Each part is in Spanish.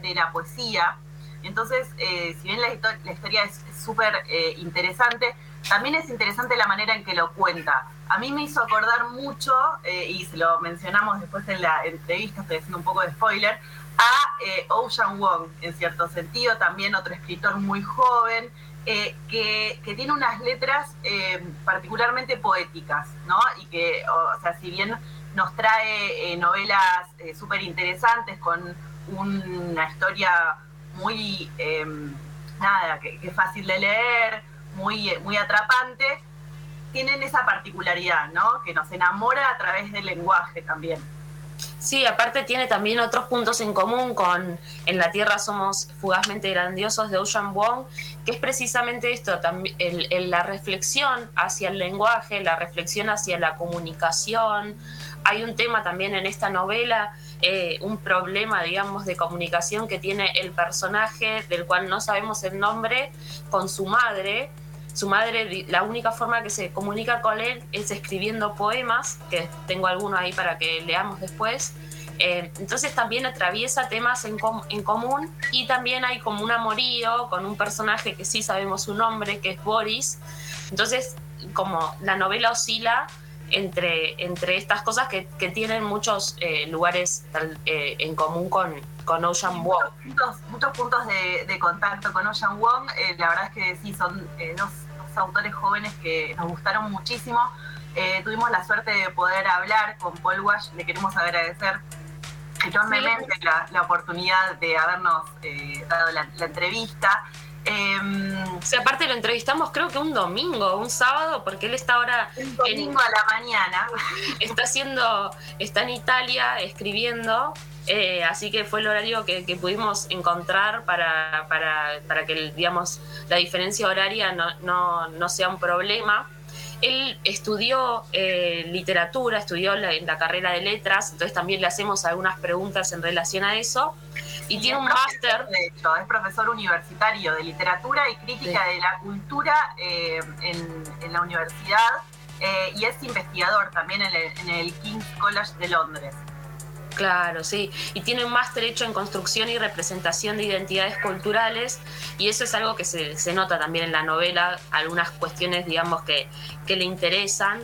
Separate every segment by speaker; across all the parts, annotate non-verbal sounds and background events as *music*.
Speaker 1: de la poesía. Entonces, si bien la, historia es súper interesante, también es interesante la manera en que lo cuenta. A mí me hizo acordar mucho, y se lo mencionamos después en la entrevista, estoy haciendo un poco de spoiler, a eh, Ocean Wong, en cierto sentido, también otro escritor muy joven, eh, que, tiene unas letras eh, particularmente poéticas, ¿no? Y que, o, sea, si bien nos trae novelas súper interesantes con una historia muy, nada, que, es fácil de leer, muy, muy atrapante, tienen esa particularidad, ¿no? Que nos enamora a través del lenguaje también.
Speaker 2: Sí, aparte tiene también otros puntos en común con En la Tierra somos fugazmente grandiosos de Ocean Wong, que es precisamente esto, el, la reflexión hacia el lenguaje, la reflexión hacia la comunicación. Hay un tema también en esta novela, eh, un problema, digamos, de comunicación que tiene el personaje, del cual no sabemos el nombre, con su madre, su madre, la única forma que se comunica con él es escribiendo poemas, que tengo algunos ahí para que leamos después. Eh, entonces también atraviesa temas en, en, común y también hay como un amorío con un personaje que sí sabemos su nombre, que es Boris. Entonces, como la novela oscila entre, entre estas cosas que, que tienen muchos eh, lugares eh, en común con, con Ocean Wong.
Speaker 1: Muchos, muchos puntos de, de, contacto con Ocean Wong. la verdad es que sí, son dos autores jóvenes que nos gustaron muchísimo. Eh, tuvimos la suerte de poder hablar con Paul Wash, le queremos agradecer enormemente la, oportunidad de habernos eh, dado la, entrevista.
Speaker 2: Eh, aparte lo entrevistamos creo que un domingo, un sábado, porque él está ahora...
Speaker 1: Un domingo a la mañana. *laughs*
Speaker 2: Está haciendo, está en Italia escribiendo eh, así que fue el horario que, pudimos encontrar para, para, que digamos, la diferencia horaria no, sea un problema. Él estudió eh, literatura, estudió la, la carrera de letras, entonces también le hacemos algunas preguntas en relación a eso. Y tiene un máster.
Speaker 1: De hecho, es profesor universitario de literatura y crítica de la cultura eh, en, la universidad y es investigador también en el King's College de Londres.
Speaker 2: Claro, sí. Y tiene un máster hecho en construcción y representación de identidades culturales y eso es algo que se, nota también en la novela, algunas cuestiones, digamos, que, le interesan.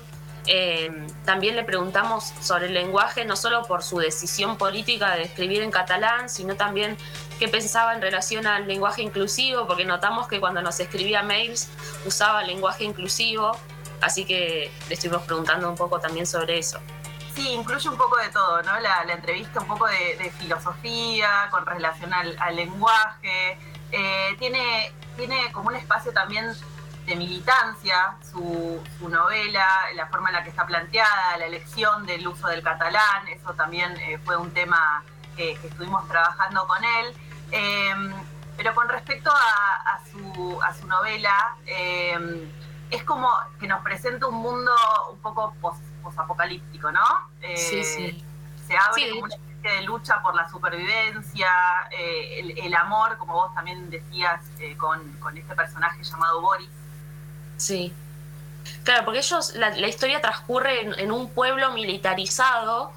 Speaker 2: Eh, también le preguntamos sobre el lenguaje, no solo por su decisión política de escribir en catalán, sino también qué pensaba en relación al lenguaje inclusivo, porque notamos que cuando nos escribía mails usaba lenguaje inclusivo, así que le estuvimos preguntando un poco también sobre eso.
Speaker 1: Sí, incluye un poco de todo, ¿no? La, entrevista, un poco de, filosofía con relación al, lenguaje. Eh, tiene, tiene como un espacio también de militancia, su, novela, la forma en la que está planteada, la elección del uso del catalán, eso también eh, fue un tema que estuvimos trabajando con él. Em, pero con respecto a, su, a su novela, em, es como que nos presenta un mundo un poco post apocalíptico, ¿no?
Speaker 2: sí, sí. Eh,
Speaker 1: se abre como una especie de lucha por la supervivencia, eh, el, amor, como vos también decías, eh, con, este personaje llamado Boris.
Speaker 2: Sí. Claro, porque ellos, la, historia transcurre en, un pueblo militarizado,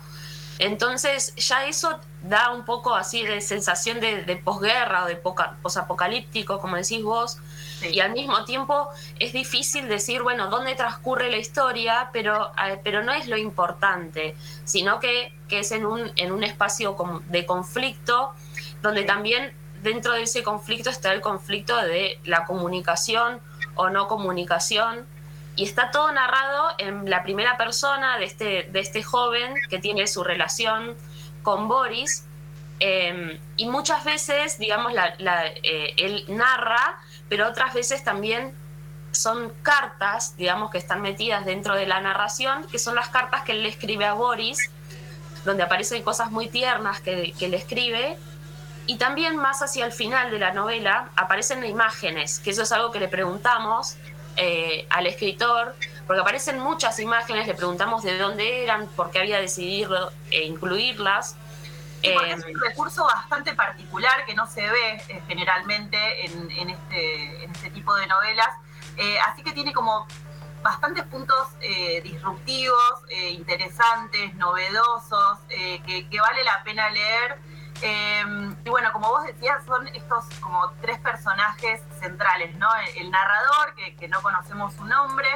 Speaker 2: entonces ya eso da un poco así de sensación de, posguerra o de posapocalíptico, como decís vos, y al mismo tiempo es difícil decir, bueno, dónde transcurre la historia, pero, pero no es lo importante, sino que, es en un, en un espacio de conflicto, donde también dentro de ese conflicto está el conflicto de la comunicación o no comunicación. Y está todo narrado en la primera persona de este, de este joven que tiene su relación con Boris. Eh, y muchas veces, digamos, eh, él narra pero otras veces también son cartas, digamos, que están metidas dentro de la narración, que son las cartas que él le escribe a Boris, donde aparecen cosas muy tiernas que, le escribe. Y también más hacia el final de la novela aparecen imágenes, que eso es algo que le preguntamos eh, al escritor, porque aparecen muchas imágenes, le preguntamos de dónde eran, por qué había decidido eh, incluirlas.
Speaker 1: Eh, es un recurso bastante particular que no se ve eh, generalmente en, este, en, este, tipo de novelas, eh, así que tiene como bastantes puntos disruptivos, interesantes, novedosos, que, vale la pena leer Em, y bueno, como vos decías, son estos como tres personajes centrales, ¿no? El, narrador, que, no conocemos su nombre,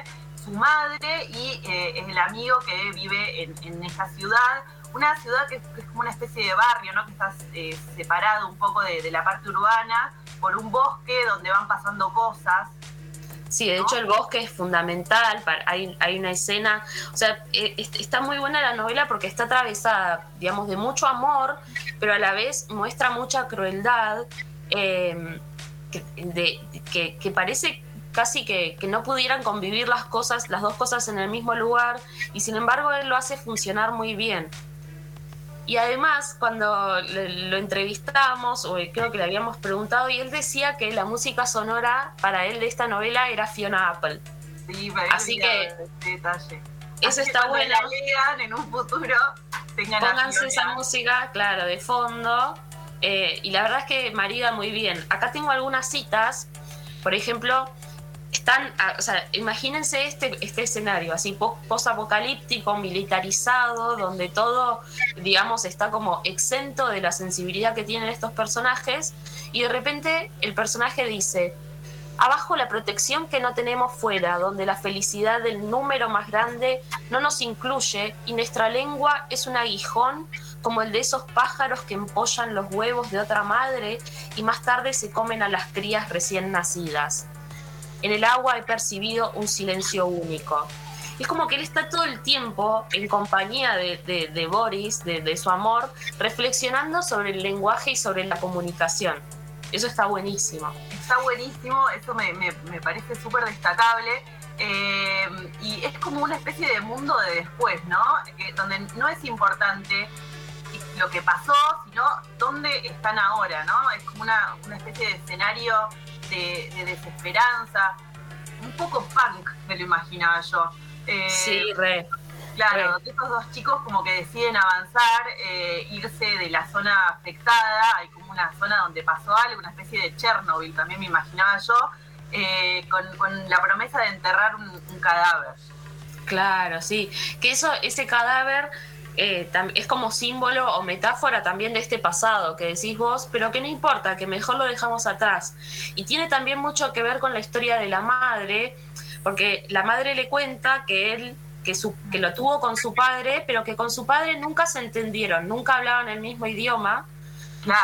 Speaker 1: su madre y eh, es el amigo que vive en, esta ciudad. Una ciudad que, es como una especie de barrio, ¿no? Que está eh, separado un poco de, la parte urbana por un bosque donde van pasando cosas.
Speaker 2: Sí, de hecho el bosque es fundamental, hay, hay una escena, o sea, eh, está muy buena la novela porque está atravesada, digamos, de mucho amor, pero a la vez muestra mucha crueldad, em, que, que, parece casi que, que, no pudieran convivir las cosas, las dos cosas en el mismo lugar, y sin embargo él lo hace funcionar muy bien. Y además, cuando lo entrevistamos, o creo que le habíamos preguntado, y él decía que la música sonora para él de esta novela era Fiona Apple.
Speaker 1: Sí, Así que detalle.
Speaker 2: Eso está bueno.
Speaker 1: en un futuro
Speaker 2: Pónganse esa música, claro, de fondo. Eh, y la verdad es que marida muy bien. Acá tengo algunas citas. Por ejemplo, están, o sea, imagínense este, este escenario así post-apocalíptico, militarizado, donde todo, digamos, está como exento de la sensibilidad que tienen estos personajes, y de repente el personaje dice, abajo la protección que no tenemos fuera, donde la felicidad del número más grande no nos incluye, y nuestra lengua es un aguijón como el de esos pájaros que empollan los huevos de otra madre y más tarde se comen a las crías recién nacidas. En el agua he percibido un silencio único. Es como que él está todo el tiempo en compañía de, Boris, de, su amor, reflexionando sobre el lenguaje y sobre la comunicación. Eso está buenísimo.
Speaker 1: Está buenísimo, eso me, parece súper destacable. Eh, y es como una especie de mundo de después, ¿no? donde no es importante lo que pasó, sino dónde están ahora, ¿no? Es como una, una especie de escenario de, desesperanza, un poco punk, me lo imaginaba yo.
Speaker 2: Eh, sí, re.
Speaker 1: Claro, estos dos chicos como que deciden avanzar, eh, irse de la zona afectada, hay como una zona donde pasó algo, una especie de Chernobyl, también me imaginaba yo, eh, con, la promesa de enterrar un, un cadáver.
Speaker 2: Claro, sí, que eso, ese cadáver eh, es como símbolo o metáfora también de este pasado que decís vos, pero que no importa, que mejor lo dejamos atrás. Y tiene también mucho que ver con la historia de la madre, porque la madre le cuenta que él que, su, que lo tuvo con su padre, pero que con su padre nunca se entendieron, nunca hablaban el mismo idioma,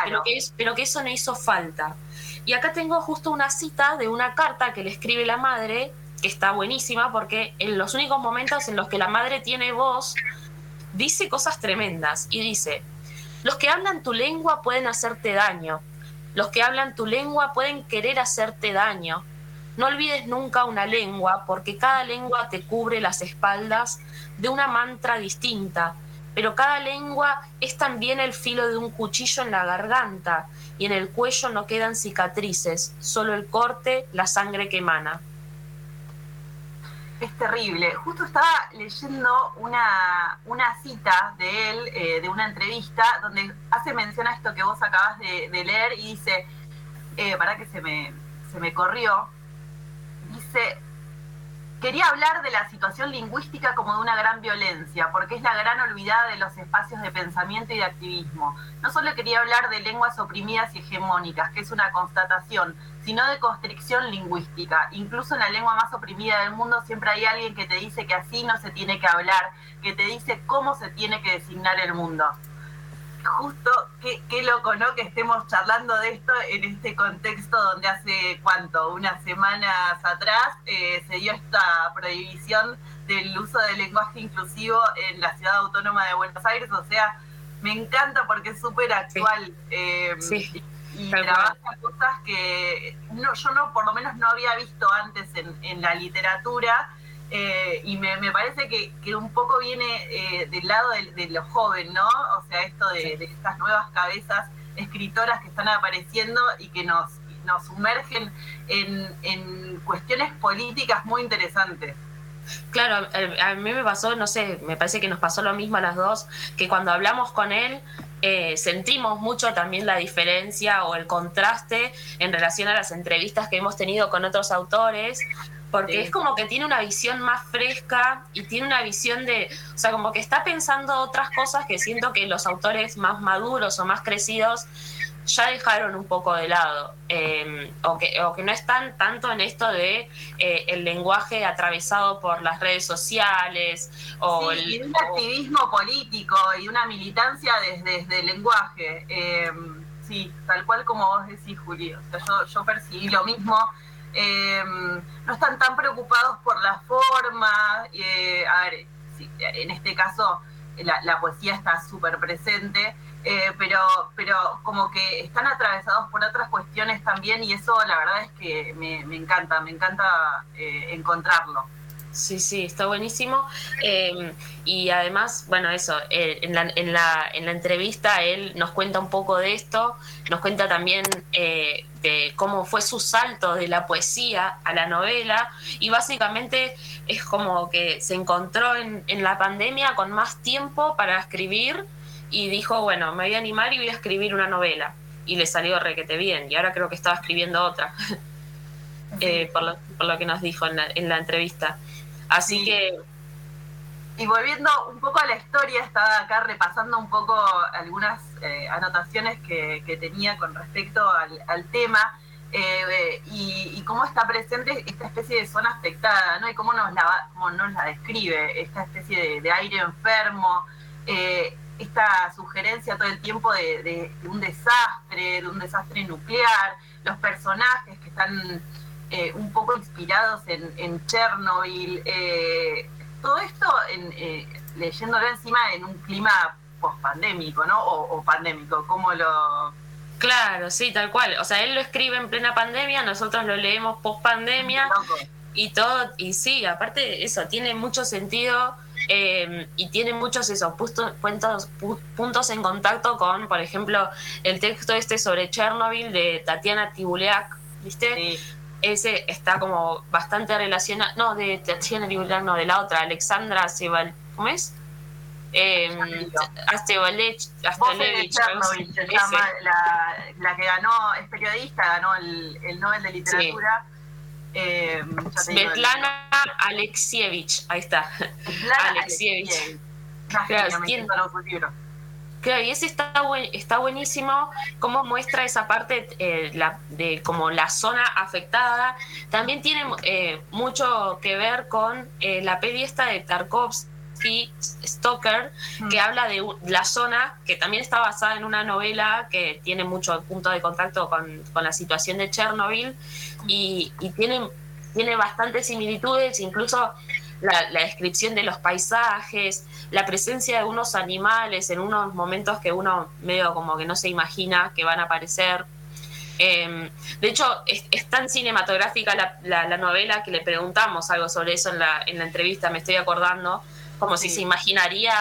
Speaker 2: pero, que pero que eso no hizo falta. Y acá tengo justo una cita de una carta que le escribe la madre, que está buenísima, porque en los únicos momentos en los que la madre tiene voz, dice cosas tremendas y dice, los que hablan tu lengua pueden hacerte daño, los que hablan tu lengua pueden querer hacerte daño. No olvides nunca una lengua, porque cada lengua te cubre las espaldas de una mantra distinta, pero cada lengua es también el filo de un cuchillo en la garganta, y en el cuello no quedan cicatrices, solo el corte, la sangre que emana
Speaker 1: es terrible. Justo estaba leyendo una, una cita de él, eh, de una entrevista, donde hace mención a esto que vos acabas de, leer y dice, eh, para que se me, se me corrió, dice, quería hablar de la situación lingüística como de una gran violencia, porque es la gran olvidada de los espacios de pensamiento y de activismo. No solo quería hablar de lenguas oprimidas y hegemónicas, que es una constatación, sino de constricción lingüística. Incluso en la lengua más oprimida del mundo siempre hay alguien que te dice que así no se tiene que hablar, que te dice cómo se tiene que designar el mundo. Justo, qué, loco, ¿no? Que estemos charlando de esto en este contexto donde hace, ¿cuánto? Unas semanas atrás eh, se dio esta prohibición del uso del lenguaje inclusivo en la ciudad autónoma de Buenos Aires. O sea, me encanta porque es súper actual. Eh, y trabaja cosas que no, yo no, por lo menos no había visto antes en, la literatura. Eh, y me, parece que, que, un poco viene eh, del lado de, de, lo joven, ¿no? O sea, esto de, estas nuevas cabezas escritoras que están apareciendo y que nos, nos sumergen en, en cuestiones políticas muy interesantes.
Speaker 2: Claro, a mí me pasó, no sé, me parece que nos pasó lo mismo a las dos, que cuando hablamos con él eh, sentimos mucho también la diferencia o el contraste en relación a las entrevistas que hemos tenido con otros autores, porque es como que tiene una visión más fresca y tiene una visión de, o sea, como que está pensando otras cosas que siento que los autores más maduros o más crecidos ya dejaron un poco de lado eh, o, que, o que no están tanto en esto de eh, el lenguaje atravesado por las redes sociales o
Speaker 1: el, y un activismo político y una militancia desde, el lenguaje eh, sí tal cual como vos decís Juli o sea, yo, yo percibí lo mismo no están tan preocupados por la forma a ver en este caso la, la poesía está súper presente eh, pero, pero como que están atravesados por otras cuestiones también y eso la verdad es que me, encanta, me encanta eh, encontrarlo.
Speaker 2: Sí, sí, está buenísimo. Em, y además, bueno, eso, eh, en, la, en, la, en la entrevista él nos cuenta un poco de esto, nos cuenta también de cómo fue su salto de la poesía a la novela y básicamente es como que se encontró en, en la pandemia con más tiempo para escribir y dijo, bueno, me voy a animar y voy a escribir una novela. Y le salió requete bien. Y ahora creo que estaba escribiendo otra, *laughs* eh, por, lo, por, lo, que nos dijo en la, en la entrevista. Así que...
Speaker 1: Y volviendo un poco a la historia, estaba acá repasando un poco algunas eh, anotaciones que, que, tenía con respecto al, al tema. Eh, y, y, cómo está presente esta especie de zona afectada, ¿no? Y cómo nos la, cómo nos la describe, esta especie de, de aire enfermo, eh, esta sugerencia todo el tiempo de, un desastre, de un desastre nuclear, los personajes que están eh, un poco inspirados en, Chernobyl, eh, todo esto eh, leyéndolo encima en un clima post-pandémico, ¿no? O, pandémico, como lo...
Speaker 2: Claro, sí, tal cual. O sea, él lo escribe en plena pandemia, nosotros lo leemos post-pandemia y todo, y sí, aparte eso, tiene mucho sentido eh, y tiene muchos esos puntos, puntos en contacto con, por ejemplo, el texto este sobre Chernobyl de Tatiana Tibuleak, ¿viste? Ese está como bastante relacionado, no, de Tatiana Tibuleak, no, de la otra, Alexandra Sebal, ¿cómo es? Eh,
Speaker 1: Astevalech, la, la que ganó, es periodista, ganó el, el Nobel de Literatura.
Speaker 2: Eh, Svetlana Alexievich, ahí está. Alexievich. Claro, y ese está, está buenísimo, cómo muestra esa parte eh, la, de como la zona afectada. También tiene eh, mucho que ver con eh, la peli esta de Tarkovsky, Stoker, que habla de la zona, que también está basada en una novela que tiene mucho punto de contacto con, con la situación de Chernobyl y, y tiene, tiene bastantes similitudes, incluso la, descripción de los paisajes, la presencia de unos animales en unos momentos que uno medio como que no se imagina que van a aparecer. Em, de hecho, es, tan cinematográfica la, la, novela que le preguntamos algo sobre eso en la, en la entrevista, me estoy acordando, como si se imaginaría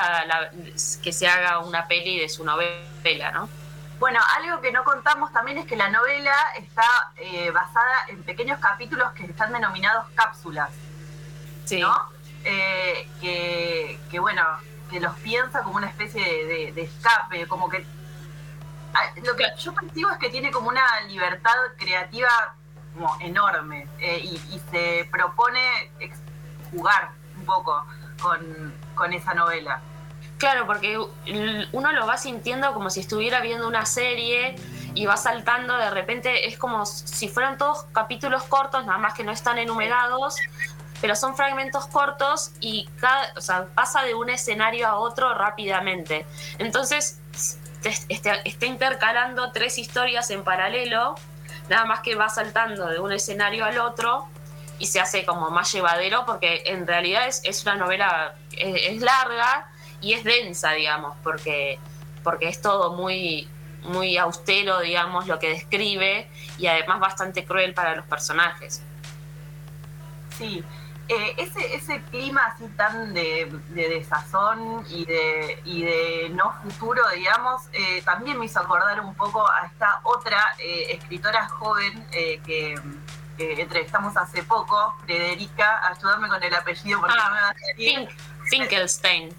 Speaker 2: que se haga una peli de su novela, ¿no?
Speaker 1: Bueno, algo que no contamos también es que la novela está eh, basada en pequeños capítulos que están denominados cápsulas. Sí. ¿No? Eh, que, bueno, que los piensa como una especie de, escape, como que. Ah, lo que yo percibo es que tiene como una libertad creativa como enorme eh, y, se propone jugar un poco con, con esa novela.
Speaker 2: Claro, porque uno lo va sintiendo como si estuviera viendo una serie y va saltando, de repente es como si fueran todos capítulos cortos, nada más que no están enumerados, pero son fragmentos cortos y cada, o sea, pasa de un escenario a otro rápidamente. Entonces, está, está intercalando tres historias en paralelo, nada más que va saltando de un escenario al otro y se hace como más llevadero porque en realidad es, una novela, es larga y es densa, digamos, porque, porque es todo muy, muy austero, digamos, lo que describe y además bastante cruel para los personajes.
Speaker 1: Sí, eh, ese, ese clima así tan de, desazón y de, y de no futuro, digamos, eh, también me hizo acordar un poco a esta otra eh, escritora joven que, entrevistamos hace poco, Frederica, ayúdame con el apellido porque
Speaker 2: ah,
Speaker 1: no me va a
Speaker 2: salir. Finkelstein.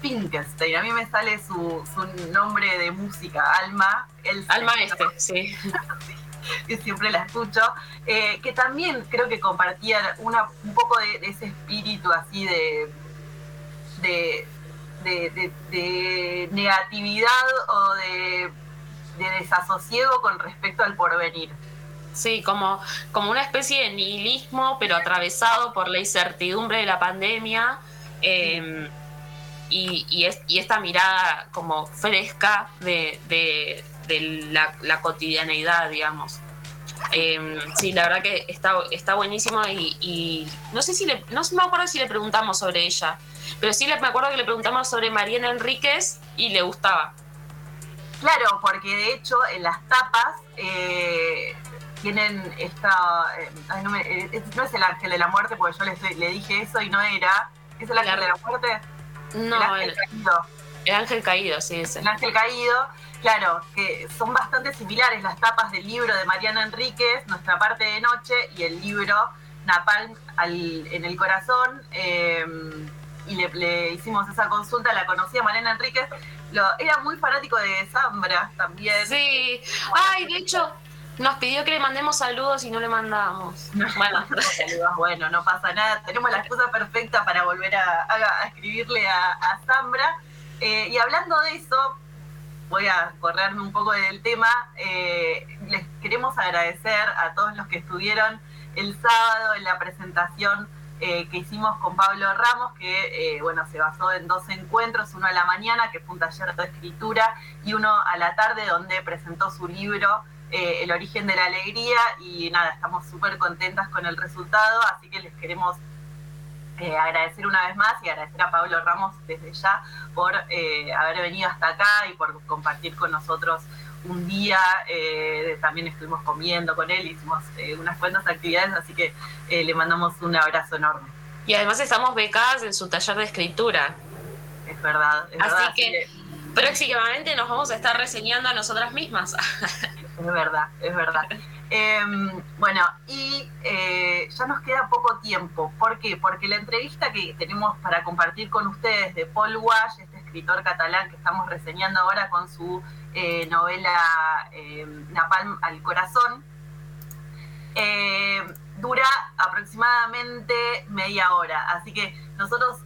Speaker 1: Finkelstein. A mí me sale su, su nombre de música, Alma.
Speaker 2: Alma este, *laughs* sí.
Speaker 1: que siempre la escucho, eh, que también creo que compartían una, un poco de, ese espíritu así de, de, de, negatividad o de, desasosiego con respecto al porvenir.
Speaker 2: Sí, como, como una especie de nihilismo, pero atravesado por la incertidumbre de la pandemia. Em, y, y, esta mirada como fresca de, la, cotidianeidad, digamos. Em, sí, la verdad que está, está buenísimo y, no sé si le, no me acuerdo si le preguntamos sobre ella, pero sí me acuerdo que le preguntamos sobre Mariana Enríquez y le gustaba.
Speaker 1: Claro, porque de hecho en las tapas eh, tienen esta... Eh, eh, no, es el ángel de la muerte, porque yo le, le dije eso y no era. ¿Es el ángel de la muerte?
Speaker 2: No, el ángel caído. El ángel caído, sí, ese.
Speaker 1: El ángel caído, claro, que son bastante similares las tapas del libro de Mariana Enríquez, Nuestra parte de noche, y el libro Napalm en el corazón. Em, y le, hicimos esa consulta, la conocía Mariana Enríquez. Lo, era muy fanático de Zambra también.
Speaker 2: Sí, ay, de hecho, nos pidió que le mandemos saludos y no le mandamos. *laughs*
Speaker 1: Bueno, *laughs* bueno, no pasa nada. Tenemos la excusa perfecta para volver a, escribirle a, Zambra. Eh, y hablando de eso, voy a correrme un poco del tema. Eh, les queremos agradecer a todos los que estuvieron el sábado en la presentación eh, que hicimos con Pablo Ramos, que bueno, se basó en dos encuentros, uno a la mañana, que fue un taller de escritura, y uno a la tarde, donde presentó su libro eh, el origen de la alegría y nada, estamos súper contentas con el resultado, así que les queremos eh, agradecer una vez más y agradecer a Pablo Ramos desde ya por eh, haber venido hasta acá y por compartir con nosotros un día. también estuvimos comiendo con él, hicimos unas cuantas actividades, así que le mandamos un abrazo enorme.
Speaker 2: Y además estamos becadas en su taller de escritura.
Speaker 1: Es verdad, es
Speaker 2: así que próximamente nos vamos a estar reseñando a nosotras mismas.
Speaker 1: Es verdad, es verdad. Em, bueno, y eh, ya nos queda poco tiempo. ¿Por qué? Porque la entrevista que tenemos para compartir con ustedes de Paul Wash, este escritor catalán que estamos reseñando ahora con su eh, novela em, Napalm al corazón, em, dura aproximadamente media hora. Así que nosotros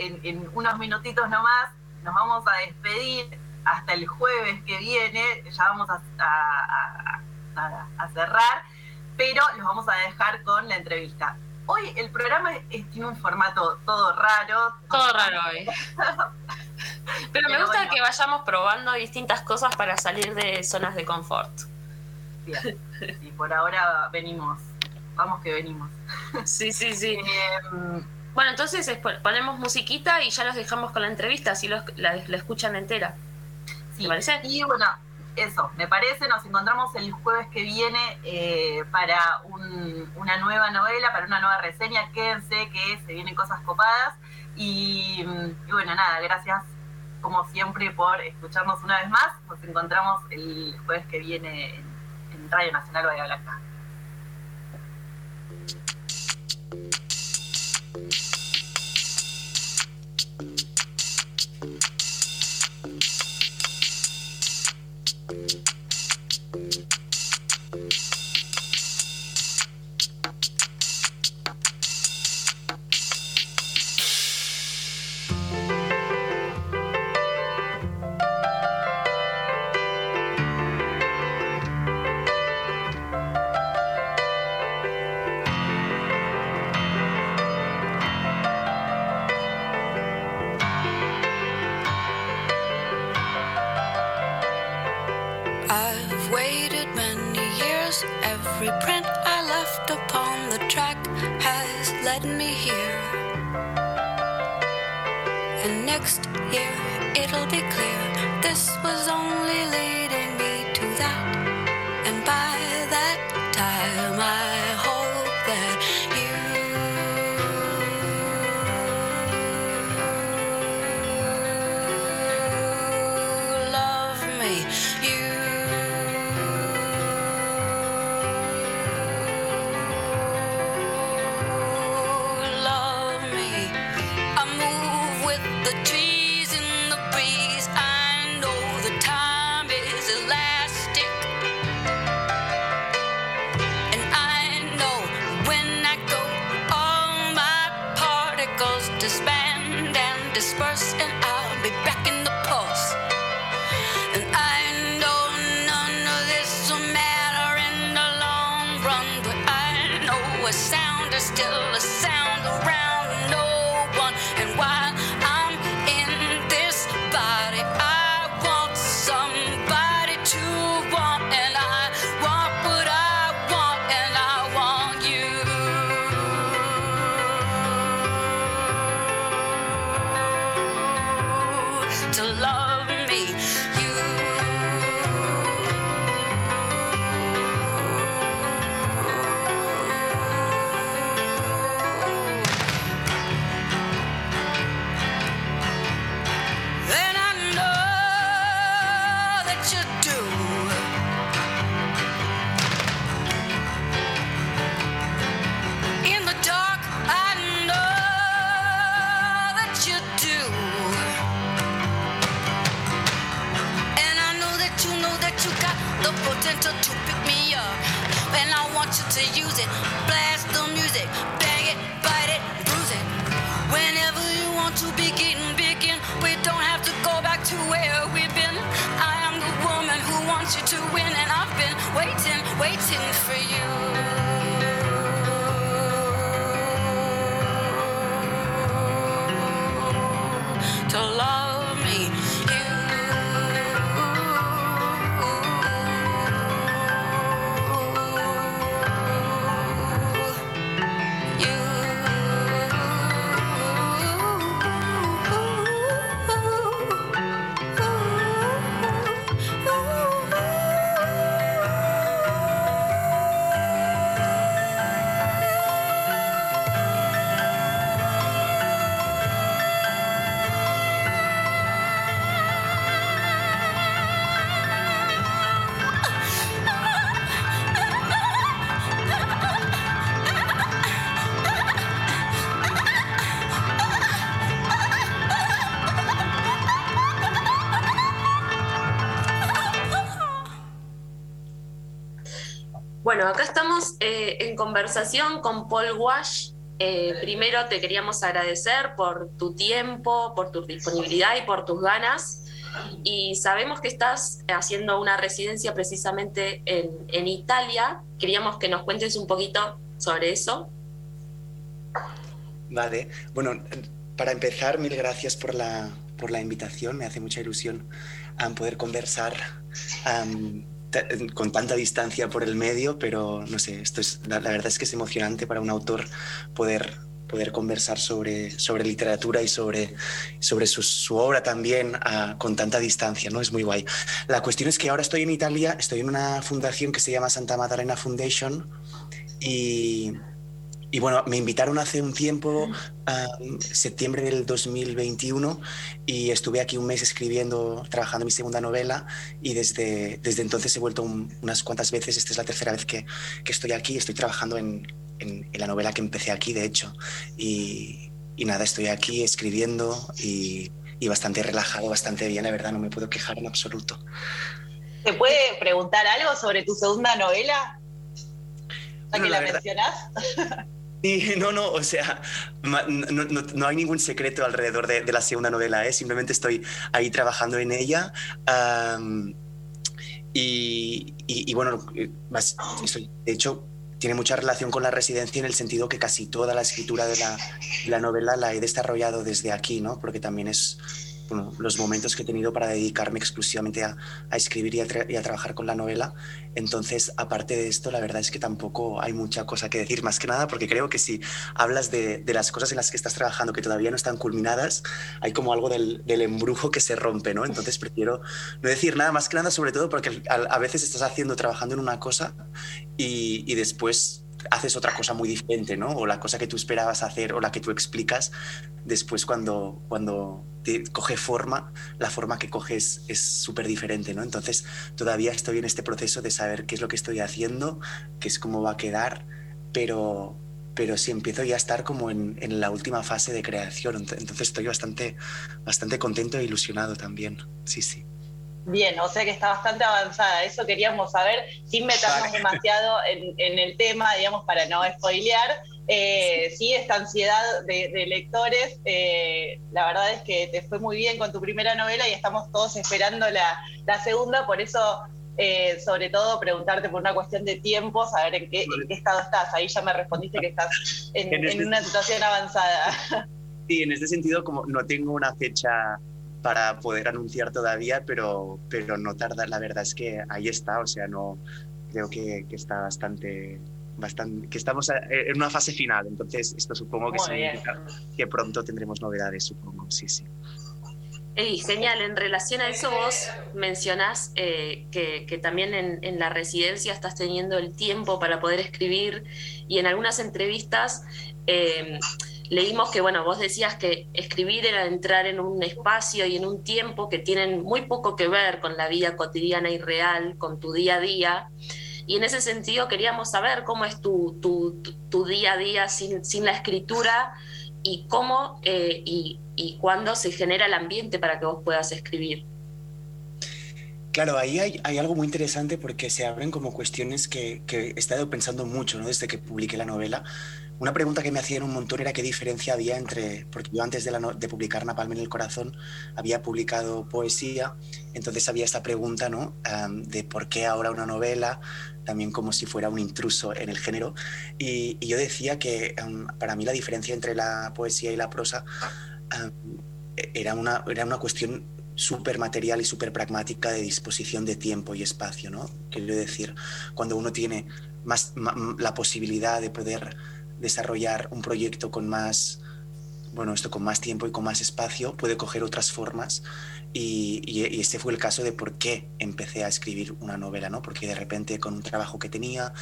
Speaker 1: en, en unos minutitos nomás nos vamos a despedir hasta el jueves que viene, ya vamos a, cerrar, pero los vamos a dejar con la entrevista. Hoy el programa tiene un formato todo raro.
Speaker 2: Todo raro hoy. *laughs* pero, me gusta que vayamos probando distintas cosas para salir de zonas de confort.
Speaker 1: Bien, sí, por ahora venimos, vamos que venimos.
Speaker 2: Sí, sí, sí. *laughs* Em, bueno, entonces ponemos musiquita y ya los dejamos con la entrevista, así los, la escuchan entera.
Speaker 1: Sí. Y bueno, eso, me parece, nos encontramos el jueves que viene eh, para una nueva novela, para una nueva reseña. Quédense que se vienen cosas copadas. Y, bueno, nada, gracias como siempre por escucharnos una vez más. Nos encontramos el jueves que viene en, en Radio Nacional Bahía Blanca.
Speaker 3: next year it'll be clear this was only late.
Speaker 2: Bueno, acá estamos eh, en conversación con Paul Wash. Eh, primero te queríamos agradecer por tu tiempo, por tu disponibilidad y por tus ganas. Y sabemos que estás haciendo una residencia precisamente en, en Italia. Queríamos que nos cuentes un poquito sobre eso.
Speaker 4: Vale, bueno, para empezar, mil gracias por la, por la invitación. Me hace mucha ilusión um, poder conversar um, con tanta distancia por el medio, pero no sé, esto es, la, la verdad es que es emocionante para un autor poder, poder conversar sobre, sobre literatura y sobre, sobre su, su obra también ah, con tanta distancia, ¿no? Es muy guay. La cuestión es que ahora estoy en Italia, estoy en una fundación que se llama Santa Maddalena Foundation y, y bueno, me invitaron hace un tiempo, um, septiembre del 2021, y estuve aquí un mes escribiendo, trabajando mi segunda novela, y desde, desde entonces he vuelto un- unas cuantas veces, esta es la tercera vez que, que estoy aquí, estoy trabajando en, en- en la novela que empecé aquí, de hecho, y, y nada, estoy aquí escribiendo y, y bastante relajado, bastante bien, la verdad, no me puedo quejar en absoluto.
Speaker 1: ¿Te puede preguntar algo sobre tu segunda novela?
Speaker 4: Bueno,
Speaker 1: que
Speaker 4: la
Speaker 1: la,
Speaker 4: verdad-
Speaker 1: mencionás. *laughs*
Speaker 4: No, no, o sea, no, hay ningún secreto alrededor de, la segunda novela, ¿eh? simplemente estoy ahí trabajando en ella. y, bueno, más- de hecho, tiene mucha relación con la residencia en el sentido que casi toda la escritura de la, de la novela la he desarrollado desde aquí, ¿no? Porque también es bueno, los momentos que he tenido para dedicarme exclusivamente a, a escribir y a, trabajar con la novela. Entonces, aparte de esto, la verdad es que tampoco hay mucha cosa que decir, más que nada, porque creo que si hablas de, de las cosas en las que estás trabajando que todavía no están culminadas, hay como algo del, del embrujo que se rompe, ¿no? Entonces prefiero no decir nada, más que nada, sobre todo porque a, a veces estás haciendo, trabajando en una cosa y, y después haces otra cosa muy diferente, ¿no? O la cosa que tú esperabas hacer o la que tú explicas, después cuando, cuando te coge forma, la forma que coges es súper diferente, ¿no? Entonces todavía estoy en este proceso de saber qué es lo que estoy haciendo, qué es cómo va a quedar, pero, pero sí empiezo ya a estar como en, en la última fase de creación, Ent- entonces estoy bastante, bastante contento e ilusionado también, sí, sí.
Speaker 1: Bien, o sea que está bastante avanzada. Eso queríamos saber, sin meternos
Speaker 4: Vale.
Speaker 1: demasiado en, en el tema, digamos, para no spoilear. Eh, sí, esta ansiedad de, lectores. Eh, la verdad es que te fue muy bien con tu primera novela y estamos todos esperando la, segunda, por eso, eh, sobre todo, preguntarte por una cuestión de tiempo, saber en qué, estado estás. Ahí ya me respondiste que estás en, este una situación avanzada. *laughs*
Speaker 4: Sí, en este sentido, como no tengo una fecha para poder anunciar todavía, pero, pero no tarda, la verdad es que ahí está, o sea, no creo que, que está bastante bastante, que estamos en una fase final, entonces esto supongo que significa que pronto tendremos novedades, supongo, sí, sí.
Speaker 2: Y genial, en relación a eso vos mencionás eh, que, que, también en, en, la residencia estás teniendo el tiempo para poder escribir y en algunas entrevistas eh, leímos que, bueno, vos decías que escribir era entrar en un espacio y en un tiempo que tienen muy poco que ver con la vida cotidiana y real, con tu día a día. Y en ese sentido queríamos saber cómo es tu, tu, día a día sin, sin la escritura y cómo eh, y, y cuándo se genera el ambiente para que vos puedas escribir.
Speaker 4: Claro, ahí hay, hay, algo muy interesante porque se abren como cuestiones que, que, he estado pensando mucho ¿no? desde que publiqué la novela. Una pregunta que me hacían un montón era qué diferencia había entre, porque yo antes de, la, de publicar Napalm en el Corazón había publicado poesía, entonces había esta pregunta ¿no? de por qué ahora una novela, también como si fuera un intruso en el género. Y, yo decía que para mí la diferencia entre la poesía y la prosa era, una, era una cuestión súper material y súper pragmática de disposición de tiempo y espacio, ¿no? Quiero decir, cuando uno tiene más, la posibilidad de poder desarrollar un proyecto con más, bueno, esto con más tiempo y con más espacio, puede coger otras formas y, y, ese fue el caso de por qué empecé a escribir una novela, ¿no? Porque de repente con un trabajo que tenía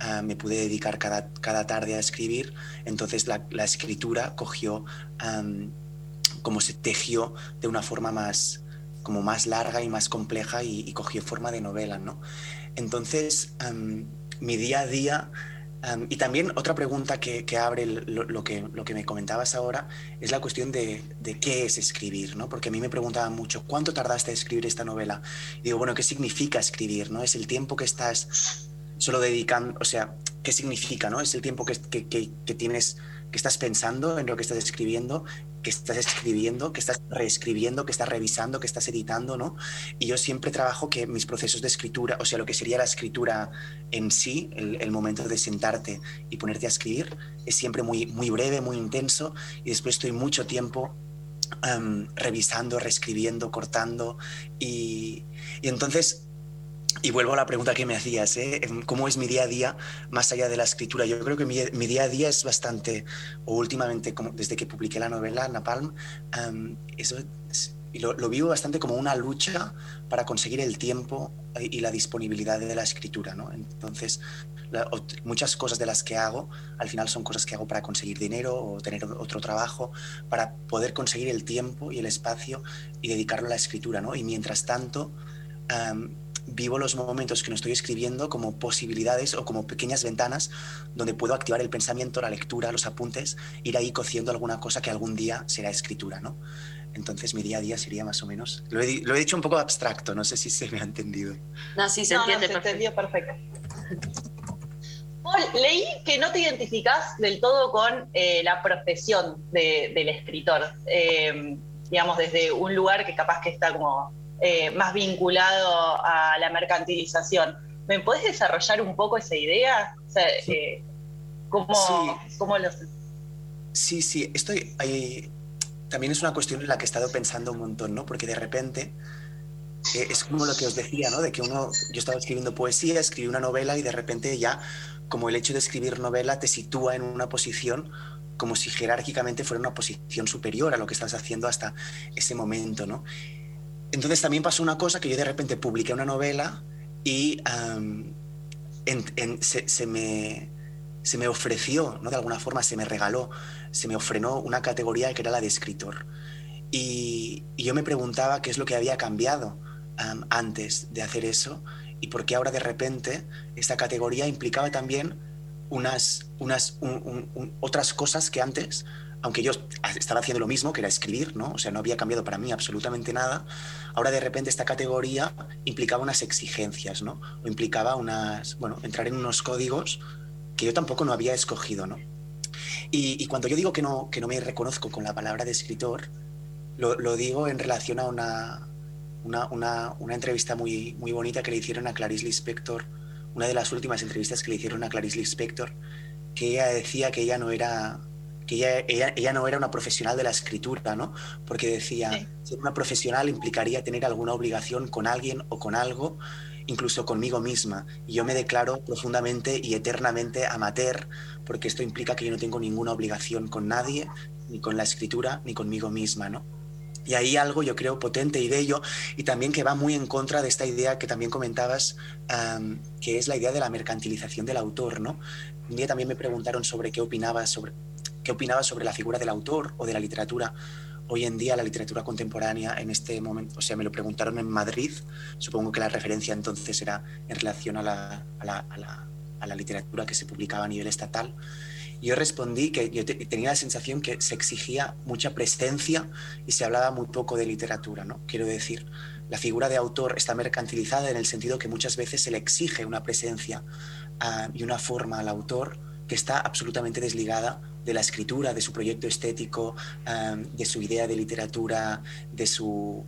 Speaker 4: ah, me pude dedicar cada, cada tarde a escribir, entonces la, escritura cogió, como se tejió de una forma más, como más larga y más compleja y, cogió forma de novela, ¿no? Entonces, mi día a día y también otra pregunta que, abre lo, que, lo que me comentabas ahora es la cuestión de, qué es escribir, ¿no? Porque a mí me preguntaban mucho, ¿cuánto tardaste en escribir esta novela? Y digo, bueno, ¿qué significa escribir, no? Es el tiempo que estás solo dedicando, o sea, ¿qué significa, no? Es el tiempo que, que tienes, que estás pensando en lo que estás escribiendo que estás escribiendo, que estás reescribiendo, que estás revisando, que estás editando, ¿no? Y yo siempre trabajo que mis procesos de escritura, o sea, lo que sería la escritura en sí, el, momento de sentarte y ponerte a escribir, es siempre muy, muy breve, muy intenso, y después estoy mucho tiempo revisando, reescribiendo, cortando, y, y entonces y vuelvo a la pregunta que me hacías, ¿eh? ¿cómo es mi día a día más allá de la escritura? Yo creo que mi, día a día es bastante, o últimamente, como desde que publiqué la novela Napalm, eso y lo, vivo bastante como una lucha para conseguir el tiempo y la disponibilidad de la escritura. ¿no? Entonces, muchas cosas de las que hago, al final son cosas que hago para conseguir dinero o tener otro trabajo, para poder conseguir el tiempo y el espacio y dedicarlo a la escritura. ¿no? Y mientras tanto vivo los momentos que no estoy escribiendo como posibilidades o como pequeñas ventanas donde puedo activar el pensamiento, la lectura, los apuntes, ir ahí cociendo alguna cosa que algún día será escritura, ¿no? Entonces mi día a día sería más o menos... Lo he, dicho un poco abstracto, no sé si se me ha entendido.
Speaker 2: No, sí, se entiende
Speaker 1: no, se entendió perfecto. Paul, leí que no te identificas del todo con eh, la profesión del escritor, eh, digamos, desde un lugar que capaz que está como eh, más vinculado a la mercantilización. ¿Me puedes desarrollar un poco esa idea? O sea, eh, ¿cómo, sí. ¿cómo,
Speaker 4: Sí, sí, estoy ahí. También es una cuestión en la que he estado pensando un montón, ¿no? Porque de repente eh, es como lo que os decía, ¿no? De que uno, yo estaba escribiendo poesía, escribí una novela y de repente ya, como el hecho de escribir novela te sitúa en una posición como si jerárquicamente fuera una posición superior a lo que estás haciendo hasta ese momento, ¿no? Entonces también pasó una cosa que yo de repente publiqué una novela y se, me, se, me, ofreció, ¿no? de alguna forma se me regaló, se me ofrenó una categoría que era la de escritor. Y, yo me preguntaba qué es lo que había cambiado antes de hacer eso y por qué ahora de repente esta categoría implicaba también unas, unas otras cosas que antes aunque yo estaba haciendo lo mismo, que era escribir, ¿no? O sea, no había cambiado para mí absolutamente nada, ahora de repente esta categoría implicaba unas exigencias, ¿no? O implicaba unas, bueno, entrar en unos códigos que yo tampoco no había escogido, ¿no? Y, cuando yo digo que no, que no me reconozco con la palabra de escritor, lo, digo en relación a una, una, una, una, entrevista muy, muy bonita que le hicieron a Clarice Lispector, una de las últimas entrevistas que le hicieron a Clarice Lispector, que ella decía que ella no era que ella, ella, no era una profesional de la escritura, ¿no? Porque decía, ser una profesional implicaría tener alguna obligación con alguien o con algo, incluso conmigo misma. Y yo me declaro profundamente y eternamente amateur, porque esto implica que yo no tengo ninguna obligación con nadie, ni con la escritura, ni conmigo misma, ¿no? Y hay algo, yo creo, potente y bello, y también que va muy en contra de esta idea que también comentabas, que es la idea de la mercantilización del autor, ¿no? Un día también me preguntaron sobre qué opinaba sobre, qué opinaba sobre la figura del autor o de la literatura. Hoy en día la literatura contemporánea en este momento, o sea, me lo preguntaron en Madrid, supongo que la referencia entonces era en relación a la, a la, a la, literatura que se publicaba a nivel estatal, yo respondí que yo tenía la sensación que se exigía mucha presencia y se hablaba muy poco de literatura, ¿no? Quiero decir, la figura de autor está mercantilizada en el sentido que muchas veces se le exige una presencia ah, y una forma al autor está absolutamente desligada de la escritura, de su proyecto estético, de su idea de literatura, de su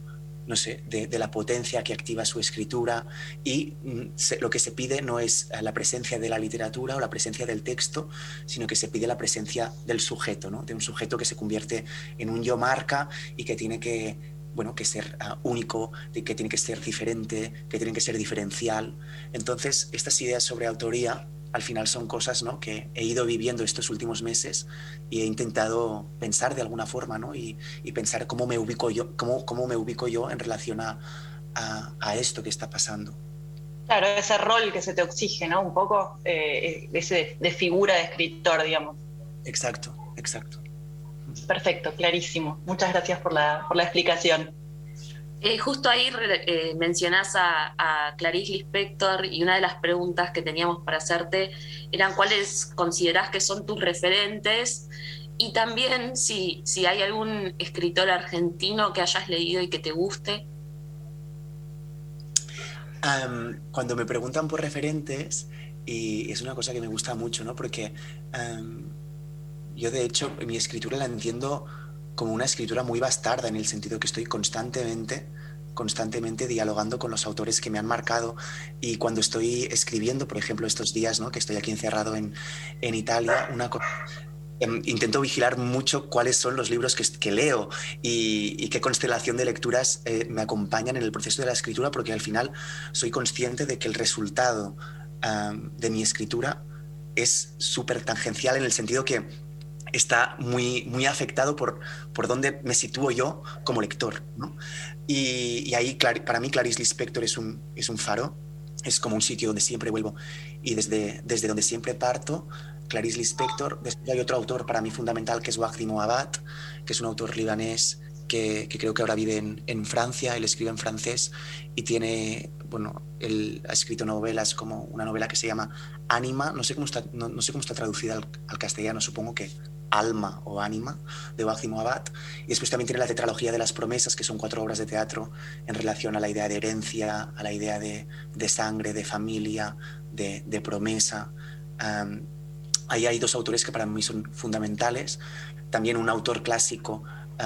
Speaker 4: no sé, de, la potencia que activa su escritura y mm, lo que se pide no es eh, la presencia de la literatura o la presencia del texto, sino que se pide la presencia del sujeto, ¿no? de un sujeto que se convierte en un yo marca y que tiene que bueno, que ser ah, único, que tiene que ser diferente, que tiene que ser diferencial. Entonces, estas ideas sobre autoría al final son cosas ¿no? que he ido viviendo estos últimos meses y he intentado pensar de alguna forma ¿no? y, pensar cómo me ubico yo, cómo, cómo me ubico yo en relación a, a, esto que está pasando.
Speaker 1: Claro, ese rol que se te exige, ¿no? Un poco eh, ese de figura de escritor, digamos.
Speaker 4: Exacto, exacto.
Speaker 1: Perfecto, clarísimo. Muchas gracias por la, por la explicación.
Speaker 2: Eh, justo ahí eh, mencionás a, Clarice Lispector y una de las preguntas que teníamos para hacerte eran cuáles considerás que son tus referentes y también si, si hay algún escritor argentino que hayas leído y que te guste.
Speaker 4: cuando me preguntan por referentes, y es una cosa que me gusta mucho, ¿no? Porque yo de hecho mi escritura la entiendo como una escritura muy bastarda en el sentido que estoy constantemente constantemente dialogando con los autores que me han marcado y cuando estoy escribiendo, por ejemplo, estos días ¿no? que estoy aquí encerrado en, en Italia, em, intento vigilar mucho cuáles son los libros que, leo y, qué constelación de lecturas eh, me acompañan en el proceso de la escritura, porque al final soy consciente de que el resultado de mi escritura es súper tangencial en el sentido que está muy, muy afectado por, por dónde me sitúo yo como lector. Y, ahí para mí Clarice Lispector es un, es un faro, es como un sitio donde siempre vuelvo y desde, desde donde siempre parto. Clarice Lispector, después hay otro autor para mí fundamental que es Wagdimo Abad, que es un autor libanés que, creo que ahora vive en, en, Francia, él escribe en francés y tiene, bueno, él ha escrito novelas como una novela que se llama Anima, no sé cómo está, no, sé cómo está traducida al, al, castellano, supongo que Alma o Ánima de Joachim Abad. Y después también tiene la tetralogía de las promesas, que son cuatro obras de teatro en relación a la idea de herencia, a la idea de, sangre, de familia, de, promesa. ahí hay dos autores que para mí son fundamentales. También un autor clásico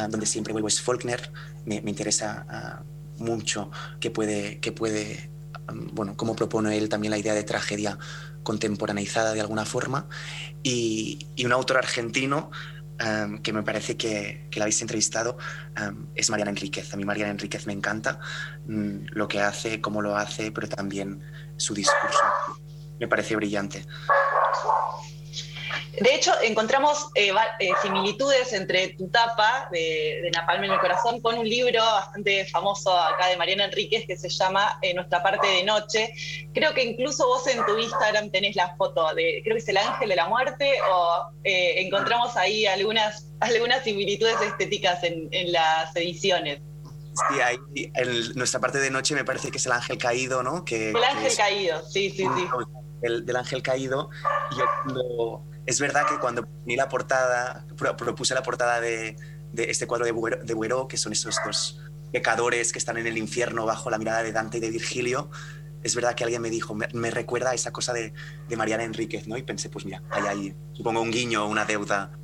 Speaker 4: donde siempre vuelvo es Faulkner. Me, interesa ah, mucho que puede, que puede bueno, cómo propone él también la idea de tragedia contemporaneizada de alguna forma, y, un autor argentino um, que me parece que, que la habéis entrevistado um, es Mariana Enríquez. A mí Mariana Enríquez me encanta mm, lo que hace, cómo lo hace, pero también su discurso. Me parece brillante.
Speaker 1: De hecho, encontramos eh, eh, similitudes entre tu tapa de, de, Napalm en el corazón con un libro bastante famoso acá de Mariana Enríquez que se llama eh, Nuestra parte de noche. Creo que incluso vos en tu Instagram tenés la foto de, creo que es el ángel de la muerte, o encontramos ahí algunas, algunas similitudes estéticas en, las ediciones.
Speaker 4: Sí, ahí, nuestra parte de noche me parece que es el ángel caído, ¿no? Que,
Speaker 1: el ángel caído, sí, sí, sí.
Speaker 4: El, del ángel caído. Y yo cuando, es verdad que cuando vi la portada, propuse la portada de, este cuadro de Buero, que son esos dos pecadores que están en el infierno bajo la mirada de Dante y de Virgilio, es verdad que alguien me dijo, me, recuerda a esa cosa de, Mariana Enríquez, ¿no? Y pensé, pues mira, hay ahí, supongo, un guiño, una deuda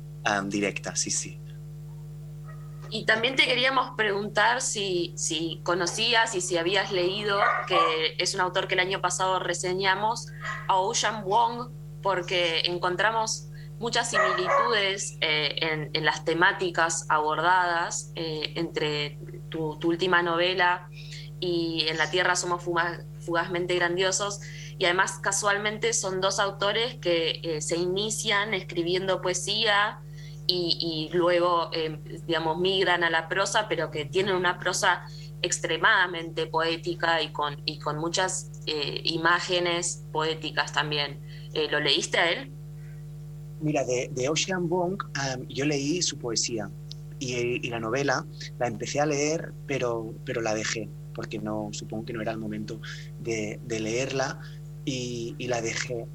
Speaker 4: directa, sí, sí.
Speaker 2: Y también te queríamos preguntar si, si conocías y si habías leído, que es un autor que el año pasado reseñamos, a Ocean Wong, porque encontramos muchas similitudes eh, en, las temáticas abordadas eh, entre tu, última novela y En la Tierra somos fugazmente grandiosos. Y además casualmente son dos autores que eh, se inician escribiendo poesía y, luego, digamos, migran a la prosa, pero que tienen una prosa extremadamente poética y con, y con muchas imágenes poéticas también. ¿Lo leíste a él?
Speaker 4: Mira, de, Ocean Wong yo leí su poesía y, la novela la empecé a leer, pero, pero la dejé, porque no supongo que no era el momento de, leerla y, la dejé.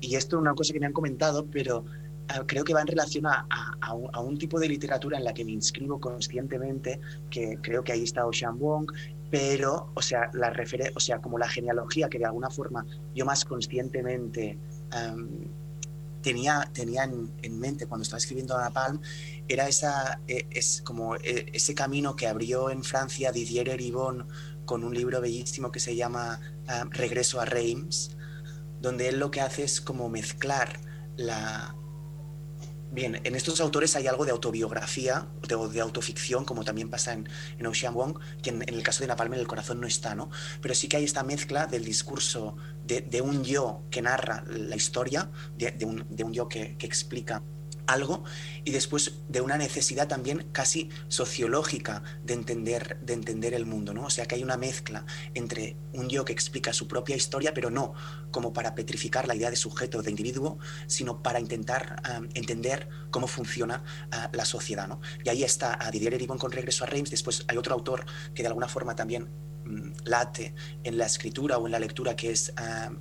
Speaker 4: y esto es una cosa que me han comentado, pero creo que va en relación a, un, tipo de literatura en la que me inscribo conscientemente, que creo que ahí está Ocean Wong, pero, o sea, la o sea, como la genealogía que de alguna forma yo más conscientemente tenía, tenía en, mente cuando estaba escribiendo Napalm era esa, e, es como e, ese camino que abrió en Francia Didier Eribon con un libro bellísimo que se llama Regreso a Reims, donde él lo que hace es como mezclar la, Bien, en estos autores hay algo de autobiografía, de, de autoficción, como también pasa en, en Ocean Wong, que en, el caso de Napalm en el corazón no está, ¿no? Pero sí que hay esta mezcla del discurso de, un yo que narra la historia, de, un, de un, yo que, que explica algo y después de una necesidad también casi sociológica de entender, de entender el mundo, ¿no? O sea que hay una mezcla entre un yo que explica su propia historia, pero no como para petrificar la idea de sujeto, de individuo, sino para intentar entender cómo funciona ah, la sociedad, ¿no? Y ahí está a Didier Eribon con Regreso a Reims, después hay otro autor que de alguna forma también mm, late en la escritura o en la lectura, que es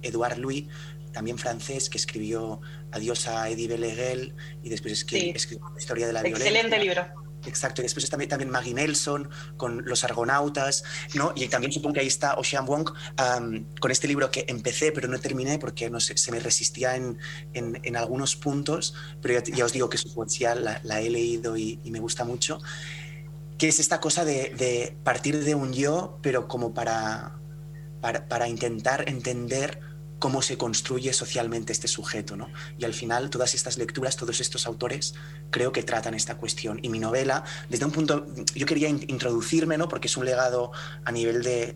Speaker 4: Edouard Louis, también francés, que escribió Adiós a Eddie Beleguel y después escribió, la historia de la
Speaker 1: violencia. Excelente libro.
Speaker 4: Exacto, y después también, también Maggie Nelson con Los Argonautas, ¿no? Y también supongo que ahí está Ocean Wong con este libro que empecé pero no terminé porque no sé, se me resistía en, en, algunos puntos, pero ya, os digo que su poesía la, he leído y, me gusta mucho, que es esta cosa de, de partir de un yo, pero como para, para, para intentar entender cómo se construye socialmente este sujeto. ¿no? Y al final todas estas lecturas, todos estos autores creo que tratan esta cuestión. Y mi novela, desde un punto, yo quería introducirme, ¿no? porque es un legado a nivel de,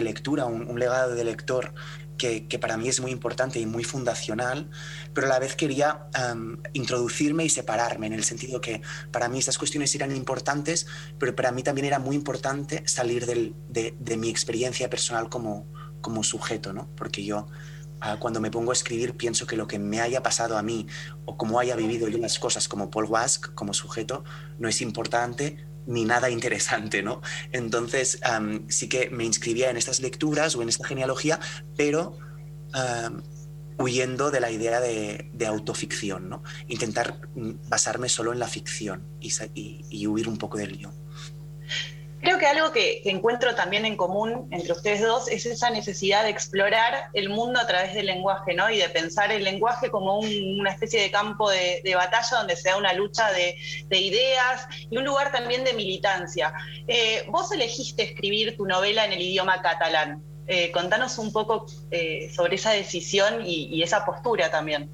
Speaker 4: lectura, un, legado de lector que, para mí es muy importante y muy fundacional, pero a la vez quería introducirme y separarme, en el sentido que para mí estas cuestiones eran importantes, pero para mí también era muy importante salir de, de, mi experiencia personal como, como sujeto, ¿no? porque yo cuando me pongo a escribir pienso que lo que me haya pasado a mí o cómo haya vivido yo las cosas como Paul Wask, como sujeto, no es importante ni nada *laughs* interesante, ¿no? Entonces sí que me inscribía en estas lecturas o en esta genealogía, pero huyendo de la idea de, autoficción, ¿no? Intentar mm, basarme solo en la ficción y, y huir un poco del yo.
Speaker 1: Creo que algo que, encuentro también en común entre ustedes dos es esa necesidad de explorar el mundo a través del lenguaje, ¿no? Y de pensar el lenguaje como una especie de campo de, batalla donde se da una lucha de, ideas y un lugar también de militancia. Eh, vos elegiste escribir tu novela en el idioma catalán. Eh, contanos un poco eh, sobre esa decisión y, esa postura también.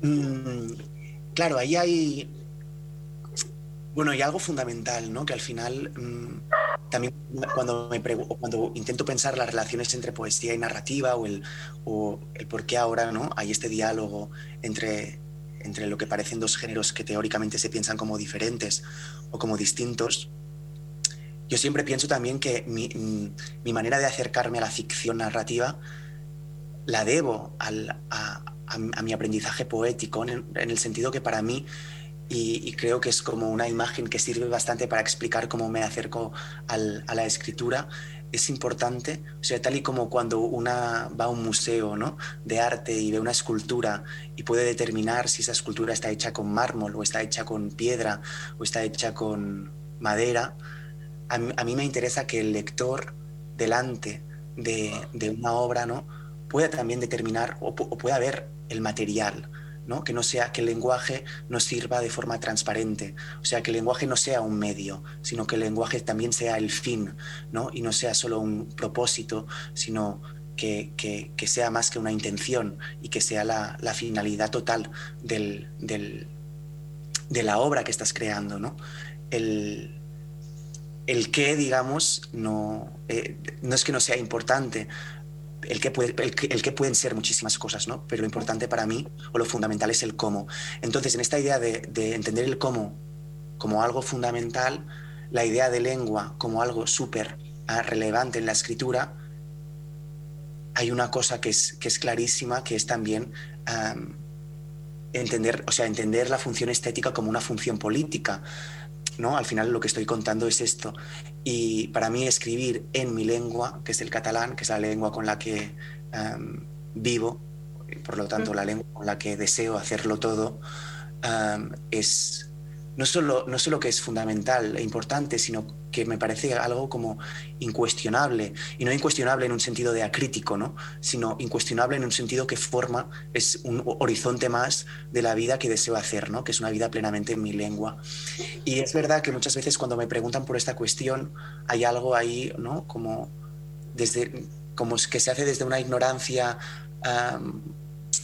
Speaker 4: Mm, claro, ahí hay bueno, y algo fundamental, ¿no? Que al final mm, también cuando, intento pensar las relaciones entre poesía y narrativa o el, por qué ahora ¿no? hay este diálogo entre, entre lo que parecen dos géneros que teóricamente se piensan como diferentes o como distintos, yo siempre pienso también que mi, mm, mi manera de acercarme a la ficción narrativa la debo a, mi aprendizaje poético, en el sentido que para mí y, creo que es como una imagen que sirve bastante para explicar cómo me acerco a la escritura. Es importante, o sea, tal y como cuando una va a un museo ¿no? de arte y ve una escultura y puede determinar si esa escultura está hecha con mármol o está hecha con piedra o está hecha con madera, a mí, me interesa que el lector delante de, una obra ¿no? pueda también determinar o pueda ver el material, ¿no? Que no sea que el lenguaje nos sirva de forma transparente, o sea, que el lenguaje no sea un medio, sino que el lenguaje también sea el fin, ¿no? Y no sea solo un propósito, sino que, que, sea más que una intención y que sea la, la finalidad total del, del, de la obra que estás creando, ¿no? El, el qué, digamos, no, eh, no es que no sea importante, el que, el, que, pueden ser muchísimas cosas, ¿no? Pero lo importante para mí, o lo fundamental, es el cómo. Entonces, en esta idea de, entender el cómo como algo fundamental, la idea de lengua como algo súper ah, relevante en la escritura, hay una cosa que es, que es clarísima, que es también entender, o sea, entender la función estética como una función política. ¿No? Al final lo que estoy contando es esto. Y para mí escribir en mi lengua, que es el catalán, que es la lengua con la que vivo, por lo tanto la lengua con la que deseo hacerlo todo, es, no solo, no solo que es fundamental e importante, sino que me parece algo como incuestionable, y no incuestionable en un sentido de acrítico, ¿no? sino incuestionable en un sentido que forma, es un horizonte más de la vida que deseo hacer, ¿no? que es una vida plenamente en mi lengua. Y es verdad que muchas veces cuando me preguntan por esta cuestión, hay algo ahí, ¿no? como, desde, como que se hace desde una ignorancia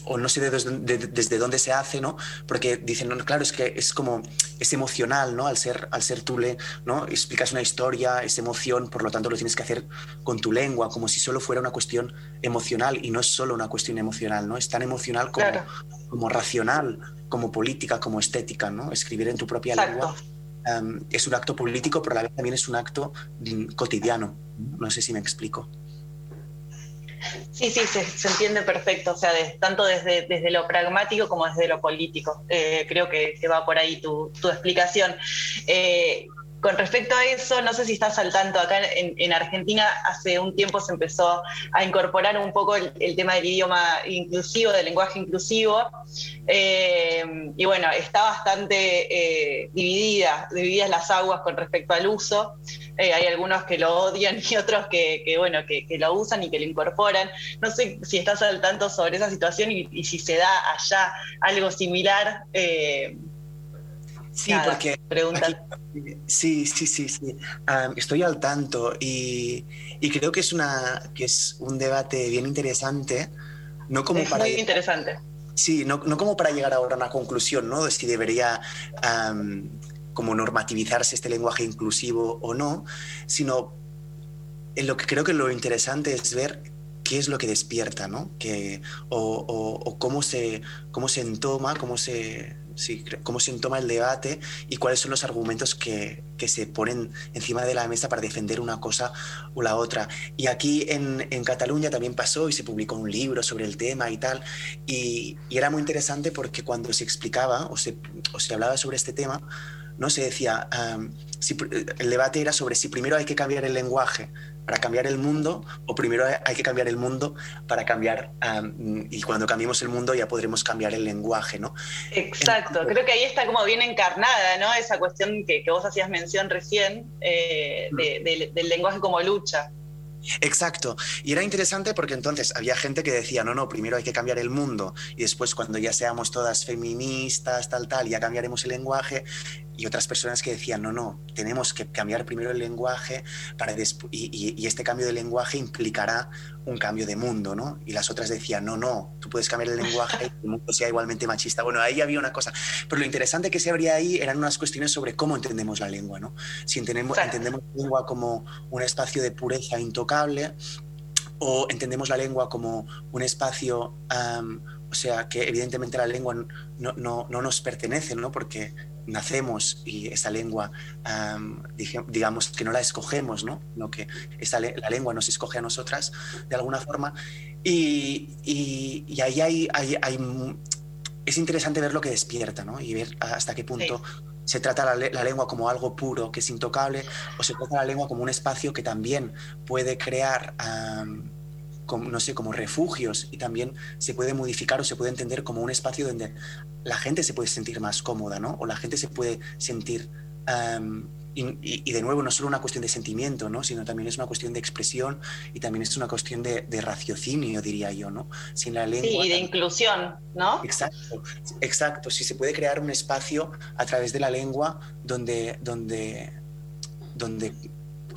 Speaker 4: o no sé desde, dónde se hace, ¿no? Porque dicen, no, claro, es que es como, es emocional, ¿no? Al ser, al ser tú, ¿no? Explicas una historia, es emoción, por lo tanto lo tienes que hacer con tu lengua, como si solo fuera una cuestión emocional y no es solo una cuestión emocional, ¿no? Es tan emocional como, como racional, como política, como estética, ¿no? Escribir en tu propia lengua em, es un acto político, pero a la vez también es un acto cotidiano. No sé si me explico.
Speaker 1: Sí, sí, se, entiende perfecto, o sea, tanto desde, desde lo pragmático como desde lo político. Eh, creo que, va por ahí tu, explicación. Eh, con respecto a eso, no sé si estás al tanto, acá en, Argentina hace un tiempo se empezó a incorporar un poco el, tema del idioma inclusivo, del lenguaje inclusivo, eh, y bueno, está bastante eh, dividida, divididas las aguas con respecto al uso. Eh, hay algunos que lo odian y otros que, bueno, que, lo usan y que lo incorporan. No sé si estás al tanto sobre esa situación y, si se da allá algo similar.
Speaker 4: Sí, porque... sí, sí, sí, sí. estoy al tanto y, creo que es, una, que es un debate bien interesante. No como
Speaker 1: es
Speaker 4: para
Speaker 1: muy interesante.
Speaker 4: Sí, no, no, como para llegar ahora a una conclusión, ¿no? De si debería como normativizarse este lenguaje inclusivo o no, sino en lo que creo que lo interesante es ver qué es lo que despierta, ¿no? Que, o, o cómo, se, cómo se entoma, cómo se, sí, cómo se toma el debate y cuáles son los argumentos que, que, se ponen encima de la mesa para defender una cosa o la otra. Y aquí en, en Cataluña también pasó y se publicó un libro sobre el tema y tal. Y, y era muy interesante porque cuando se explicaba o se, o se hablaba sobre este tema, no se decía, si, el debate era sobre si primero hay que cambiar el lenguaje para cambiar el mundo o primero hay que cambiar el mundo para cambiar y cuando cambiemos el mundo ya podremos cambiar el lenguaje, ¿no?
Speaker 1: Exacto, creo que ahí está como bien encarnada, ¿no? Esa cuestión que, que vos hacías mención recién eh, del lenguaje como lucha.
Speaker 4: Exacto. Y era interesante porque entonces había gente que decía, no, no, primero hay que cambiar el mundo y después cuando ya seamos todas feministas, tal, tal, ya cambiaremos el lenguaje y otras personas que decían, no, no, tenemos que cambiar primero el lenguaje para y, y, este cambio de lenguaje implicará un cambio de mundo, ¿no? Y las otras decían, no, no, tú puedes cambiar el lenguaje y el mundo sea igualmente machista. Bueno, ahí había una cosa. Pero lo interesante que se abría ahí eran unas cuestiones sobre cómo entendemos la lengua, ¿no? Si entendemos, entendemos la lengua como un espacio de pureza intocable o entendemos la lengua como un espacio... o sea, que evidentemente la lengua no, no, no, nos pertenece, ¿no? Porque nacemos y esa lengua, digamos que no la escogemos, ¿no? no que esa, la lengua nos escoge a nosotras de alguna forma. Y, y, ahí hay, hay, hay, es interesante ver lo que despierta ¿no? y ver hasta qué punto se trata la, la, lengua como algo puro, que es intocable, o se trata la lengua como un espacio que también puede crear como, no sé, como refugios y también se puede modificar o se puede entender como un espacio donde la gente se puede sentir más cómoda, ¿no? O la gente se puede sentir y, de nuevo, no solo una cuestión de sentimiento, ¿no? sino también es una cuestión de expresión y también es una cuestión de, raciocinio, diría yo, ¿no?
Speaker 1: Sin la lengua... Sí, y de inclusión, ¿no?
Speaker 4: Exacto, exacto. Si se puede crear un espacio a través de la lengua donde, donde, donde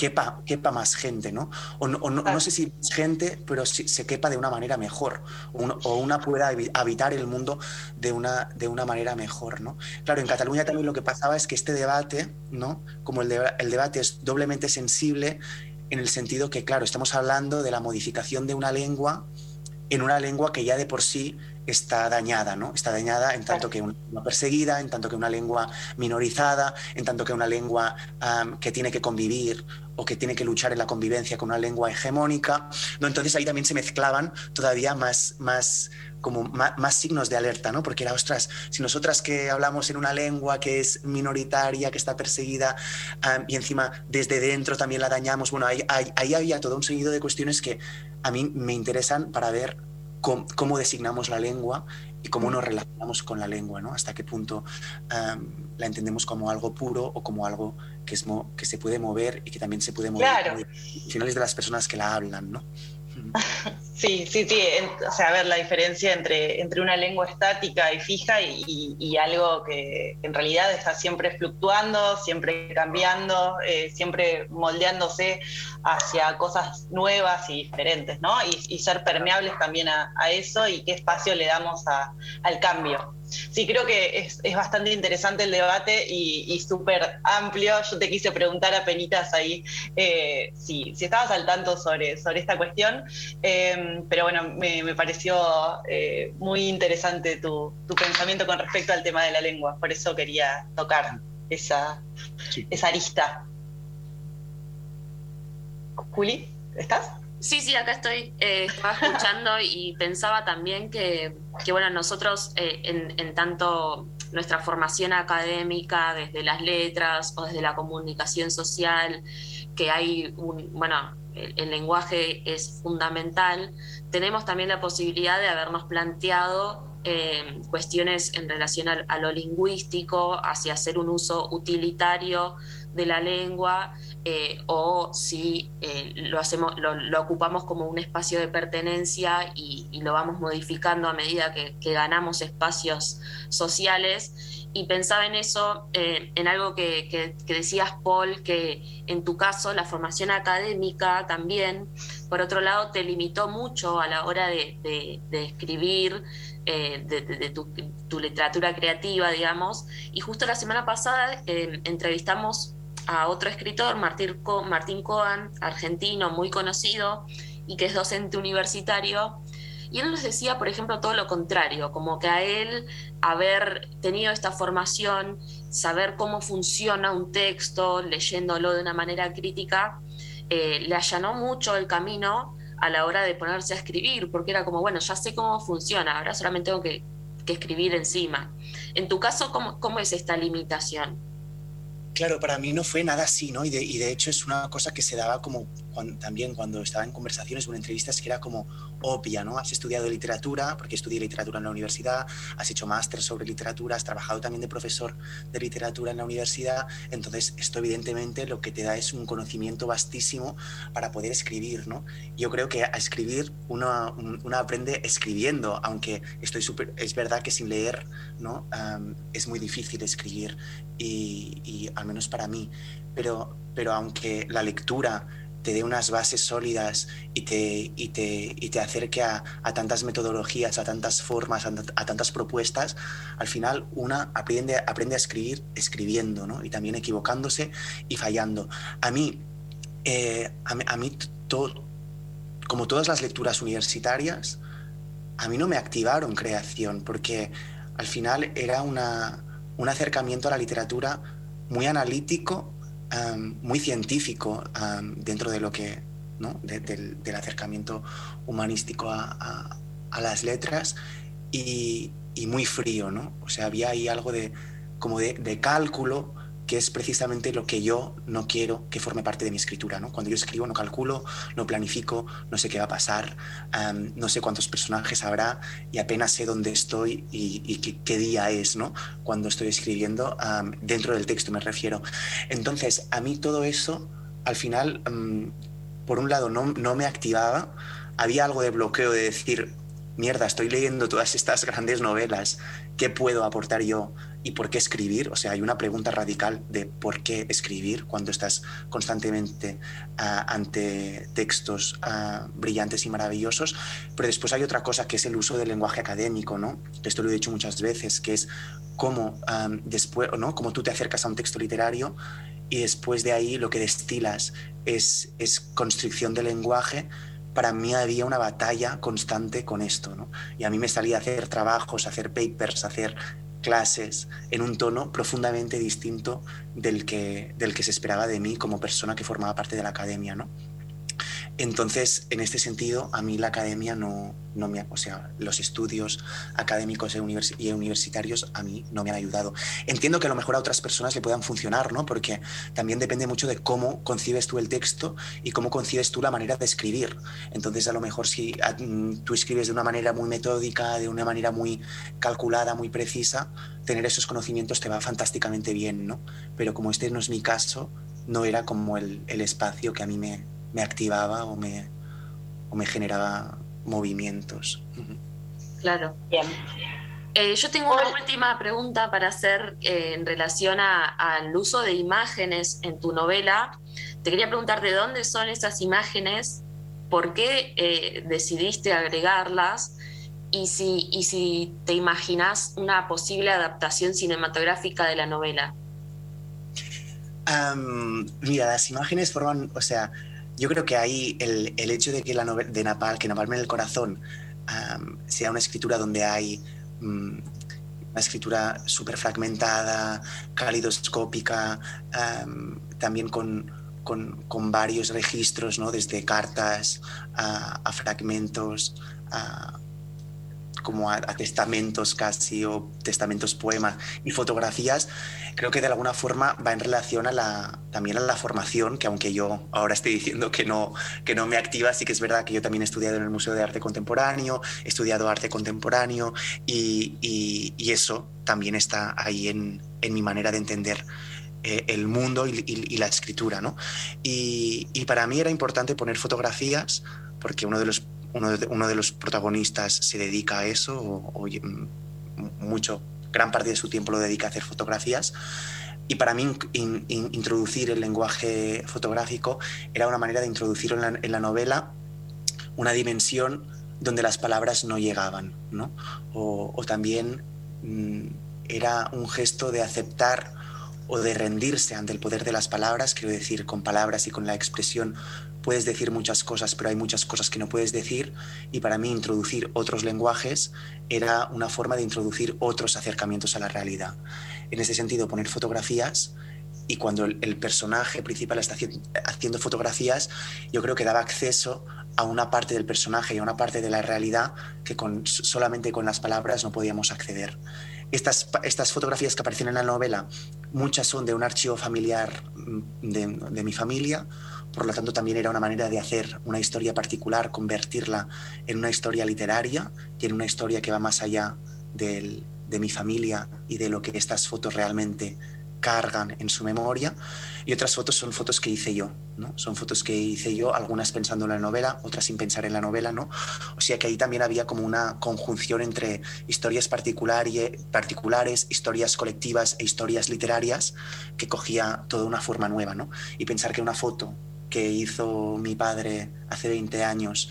Speaker 4: quepa, quepa más gente, ¿no? O, no, no, sé si gente, pero si se quepa de una manera mejor, o, una pueda habitar el mundo de una, de una manera mejor, ¿no? Claro, en Cataluña también lo que pasaba es que este debate, ¿no? Como el, el debate es doblemente sensible en el sentido que, claro, estamos hablando de la modificación de una lengua en una lengua que ya de por sí está dañada, ¿no? Está dañada en tanto que una lengua perseguida, en tanto que una lengua minorizada, en tanto que una lengua que tiene que convivir o que tiene que luchar en la convivencia con una lengua hegemónica. ¿no? Entonces ahí también se mezclaban todavía más, más, como más, signos de alerta, ¿no? Porque era, ostras, si nosotras que hablamos en una lengua que es minoritaria, que está perseguida, y encima desde dentro también la dañamos, bueno, ahí, ahí, había todo un seguido de cuestiones que a mí me interesan para ver cómo, designamos la lengua y cómo nos relacionamos con la lengua, ¿no? Hasta qué punto la entendemos como algo puro o como algo que, es que se puede mover y que también se puede mover
Speaker 1: claro.
Speaker 4: finales de las personas que la hablan, ¿no? *laughs*
Speaker 1: Sí, sí, sí. O sea, ver la diferencia entre, entre una lengua estática y fija y, algo que en realidad está siempre fluctuando, siempre cambiando, eh, siempre moldeándose hacia cosas nuevas y diferentes, ¿no? Y, ser permeables también a, eso y qué espacio le damos al cambio. Sí, creo que es, bastante interesante el debate y, súper amplio. Yo te quise preguntar a Penitas ahí eh, si, estabas al tanto sobre, sobre esta cuestión, eh, pero bueno, me, pareció eh, muy interesante tu, pensamiento con respecto al tema de la lengua, por eso quería tocar esa, esa arista. Juli, ¿estás?
Speaker 2: Sí, sí, acá estoy. Eh, estaba escuchando y pensaba también que, bueno, nosotros eh, en, tanto nuestra formación académica, desde las letras o desde la comunicación social, que hay un, bueno, el, lenguaje es fundamental, tenemos también la posibilidad de habernos planteado eh, cuestiones en relación a, lo lingüístico, hacia hacer un uso utilitario de la lengua eh, o si eh, lo, hacemos, lo, ocupamos como un espacio de pertenencia y, lo vamos modificando a medida que, ganamos espacios sociales. Y pensaba en eso, eh, en algo que, decías, Paul, que en tu caso la formación académica también, por otro lado, te limitó mucho a la hora de, escribir, de, tu, literatura creativa, digamos. Y justo la semana pasada entrevistamos a otro escritor, Martín, Martín Coan, argentino, muy conocido y que es docente universitario. Y él nos decía, por ejemplo, todo lo contrario, como que a él haber tenido esta formación, saber cómo funciona un texto, leyéndolo de una manera crítica, eh, le allanó mucho el camino a la hora de ponerse a escribir, porque era como, bueno, ya sé cómo funciona, ahora solamente tengo que, escribir encima. En tu caso, ¿cómo, cómo es esta limitación?
Speaker 4: Claro, para mí no fue nada así, ¿no? Y de, hecho es una cosa que se daba como también cuando estaba en conversaciones o en entrevistas que era como obvia, ¿no? Has estudiado literatura, porque estudié literatura en la universidad, has hecho máster sobre literatura, has trabajado también de profesor de literatura en la universidad, entonces esto evidentemente lo que te da es un conocimiento vastísimo para poder escribir, ¿no? Yo creo que a escribir uno, uno aprende escribiendo, aunque estoy súper, es verdad que sin leer, ¿no? es muy difícil escribir y, al menos para mí, pero, pero aunque la lectura te dé unas bases sólidas y te, y te, y te acerque a, a, tantas metodologías, a tantas formas, a, tantas propuestas, al final una aprende, aprende a escribir escribiendo, ¿no? Y también equivocándose y fallando. A mí, eh, a, mí, como todas las lecturas universitarias, a mí no me activaron creación, porque al final era una, un acercamiento a la literatura muy analítico muy científico dentro de lo que, ¿no? del, acercamiento humanístico a, las letras y, muy frío, ¿no? O sea, había ahí algo de, como de, cálculo que es precisamente lo que yo no quiero que forme parte de mi escritura. ¿no? Cuando yo escribo no calculo, no planifico, no sé qué va a pasar, no sé cuántos personajes habrá y apenas sé dónde estoy y, qué, día es ¿no? cuando estoy escribiendo, dentro del texto me refiero. Entonces, a mí todo eso, al final, por un lado, no, no me activaba, había algo de bloqueo de decir, mierda, estoy leyendo todas estas grandes novelas, ¿qué puedo aportar yo? ¿Y por qué escribir? O sea, hay una pregunta radical de por qué escribir cuando estás constantemente ah, ante textos ah, brillantes y maravillosos. Pero después hay otra cosa que es el uso del lenguaje académico, ¿no? Esto lo he dicho muchas veces, que es cómo después, ¿no? Cómo tú te acercas a un texto literario y después de ahí lo que destilas es, es construcción del lenguaje para mí había una batalla constante con esto, ¿no? Y a mí me salía hacer trabajos, hacer papers, hacer clases en un tono profundamente distinto del que, del que se esperaba de mí como persona que formaba parte de la academia, ¿no? Entonces, en este sentido, a mí la academia no, no me, o sea, los estudios académicos y universitarios a mí no me han ayudado. Entiendo que a lo mejor a otras personas le puedan funcionar, ¿no? Porque también depende mucho de cómo concibes tú el texto y cómo concibes tú la manera de escribir. Entonces, a lo mejor si mm, tú escribes de una manera muy metódica, de una manera muy calculada, muy precisa, tener esos conocimientos te va fantásticamente bien, ¿no? Pero como este no es mi caso, no era como el espacio que a mí me, me activaba o me, o me generaba movimientos.
Speaker 2: Claro. Bien. Eh, yo tengo una última pregunta para hacer eh, en relación al uso de imágenes en tu novela. Te quería preguntar de dónde son esas imágenes, por qué eh, decidiste agregarlas y si, y si te imaginas una posible adaptación cinematográfica de la novela.
Speaker 4: mira, las imágenes forman, o sea, yo creo que ahí el, el hecho de que la novela de Napal, que Napalm en el corazón, sea una escritura donde hay mm, una escritura súper fragmentada, calidoscópica, también con, con, con, varios registros, ¿no? desde cartas a, a fragmentos, a, como a, testamentos casi o testamentos poemas y fotografías, creo que de alguna forma va en relación a la, también a la formación, que aunque yo ahora estoy diciendo que no, que no me activa, sí que es verdad que yo también he estudiado en el Museo de Arte Contemporáneo, he estudiado arte contemporáneo y, y, eso también está ahí en, en mi manera de entender eh, el mundo y, y, la escritura. ¿no? Y, y para mí era importante poner fotografías porque uno de los uno de, los protagonistas se dedica a eso, o, mm, mucho, gran parte de su tiempo lo dedica a hacer fotografías. Y para mí introducir el lenguaje fotográfico era una manera de introducir en la, novela una dimensión donde las palabras no llegaban, ¿no? O, también mm, era un gesto de aceptar o de rendirse ante el poder de las palabras, quiero decir, con palabras y con la expresión puedes decir muchas cosas, pero hay muchas cosas que no puedes decir y para mí introducir otros lenguajes era una forma de introducir otros acercamientos a la realidad. En ese sentido, poner fotografías y cuando el, personaje principal está haciendo fotografías, yo creo que daba acceso a una parte del personaje y a una parte de la realidad que con, solamente con las palabras no podíamos acceder. Estas, estas fotografías que aparecen en la novela, muchas son de un archivo familiar mm, de, mi familia, por lo tanto también era una manera de hacer una historia particular, convertirla en una historia literaria, tiene una historia que va más allá de mi familia y de lo que estas fotos realmente cargan en su memoria y otras fotos son fotos que hice yo, ¿no? Son fotos que hice yo, algunas pensando en la novela, otras sin pensar en la novela, ¿no? O sea que ahí también había como una conjunción entre historias particulares, historias colectivas e historias literarias que cogía toda una forma nueva, ¿no? Y pensar que una foto que hizo mi padre hace 20 años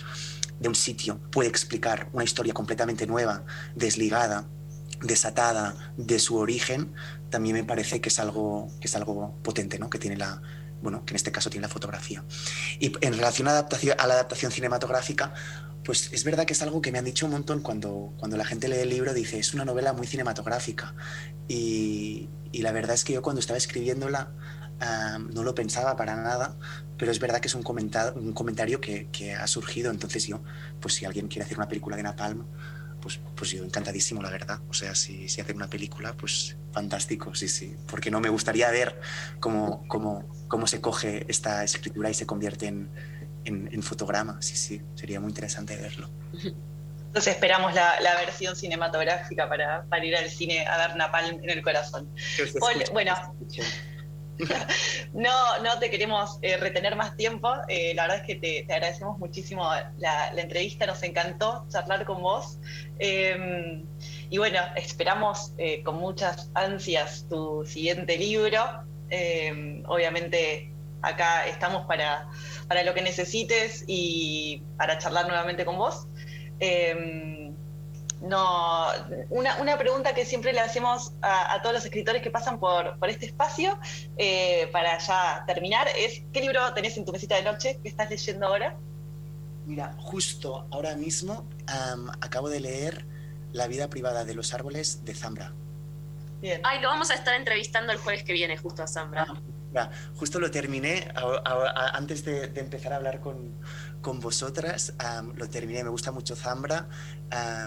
Speaker 4: de un sitio puede explicar una historia completamente nueva, desligada, desatada de su origen, también me parece que es algo, que es algo potente, ¿no? que tiene la, bueno, que en este caso tiene la fotografía. Y en relación a, la adaptación cinematográfica, pues es verdad que es algo que me han dicho un montón cuando, cuando la gente lee el libro, dice, es una novela muy cinematográfica. Y, la verdad es que yo cuando estaba escribiéndola no lo pensaba para nada, pero es verdad que es un, comentario, un comentario que, ha surgido. Entonces yo, pues si alguien quiere hacer una película de Napalm, pues, pues yo encantadísimo, la verdad. O sea, si, si hacen una película, pues fantástico, sí, sí. Porque no me gustaría ver cómo, cómo, cómo se coge esta escritura y se convierte en, en, en fotograma. Sí, sí, sería muy interesante verlo. *laughs*
Speaker 1: Entonces esperamos la, la versión cinematográfica para, para, ir al cine a ver Napalm en el corazón. Bueno, *laughs* no, no te queremos eh, retener más tiempo. Eh, la verdad es que te, agradecemos muchísimo la, entrevista, nos encantó charlar con vos. Eh, y bueno, esperamos eh, con muchas ansias tu siguiente libro. Eh, obviamente acá estamos para, para lo que necesites y para charlar nuevamente con vos. Eh, no, una, una, pregunta que siempre le hacemos a, a, todos los escritores que pasan por, por este espacio, eh, para ya terminar, es ¿qué libro tenés en tu mesita de noche que estás leyendo ahora?
Speaker 4: Mira, justo ahora mismo um, acabo de leer La vida privada de los árboles de Zambra.
Speaker 2: Bien. Ay, lo vamos a estar entrevistando el jueves que viene justo a Zambra.
Speaker 4: Ah, justo lo terminé a, a, antes de, de, empezar a hablar con, con vosotras. Um, lo terminé, me gusta mucho Zambra,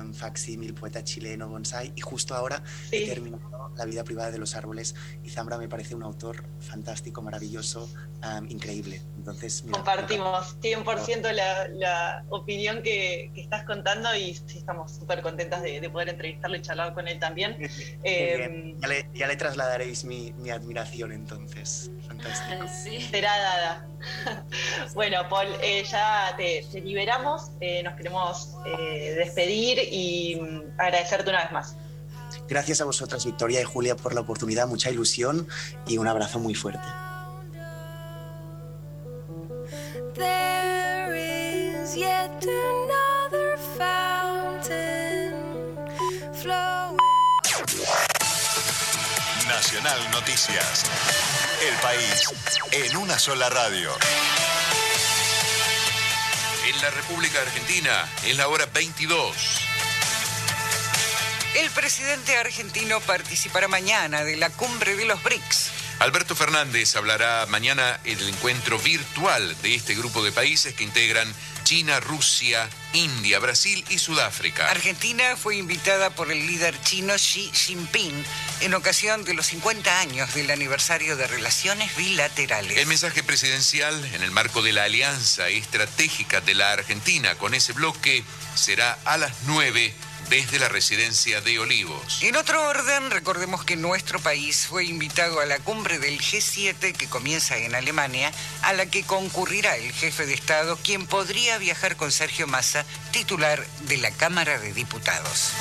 Speaker 4: um, facsímil, poeta chileno, bonsai, y justo ahora sí. he terminado La vida privada de los árboles. Y Zambra me parece un autor fantástico, maravilloso, um, increíble. Entonces,
Speaker 1: mira, Compartimos *laughs* 100% la, la opinión que, que, estás contando y sí, estamos súper contentas de, de, poder entrevistarlo y charlar con él también. *laughs*
Speaker 4: Eh, ya, le, ya, le, trasladaréis mi, mi admiración entonces. Fantástico. *laughs*
Speaker 1: Sí. Será dada. bueno, Paul, eh, ya te, te liberamos, eh, nos queremos eh, despedir y mm, agradecerte una vez más.
Speaker 4: Gracias a vosotras, Victoria y Julia, por la oportunidad, mucha ilusión y un abrazo muy fuerte.
Speaker 3: There is yet another fountain flowing.
Speaker 5: Nacional Noticias. El país en una sola radio.
Speaker 6: En la República Argentina, en la hora 22.
Speaker 7: El presidente argentino participará mañana de la cumbre de los BRICS.
Speaker 6: Alberto Fernández hablará mañana en el encuentro virtual de este grupo de países que integran China, Rusia, India, Brasil y Sudáfrica.
Speaker 7: Argentina fue invitada por el líder chino Xi Jinping en ocasión de los 50 años del aniversario de relaciones bilaterales.
Speaker 6: El mensaje presidencial en el marco de la alianza estratégica de la Argentina con ese bloque será a las 9 desde la residencia de Olivos.
Speaker 7: En otro orden, recordemos que nuestro país fue invitado a la cumbre del G7 que comienza en Alemania, a la que concurrirá el jefe de Estado, quien podría viajar con Sergio Massa, titular de la Cámara de Diputados.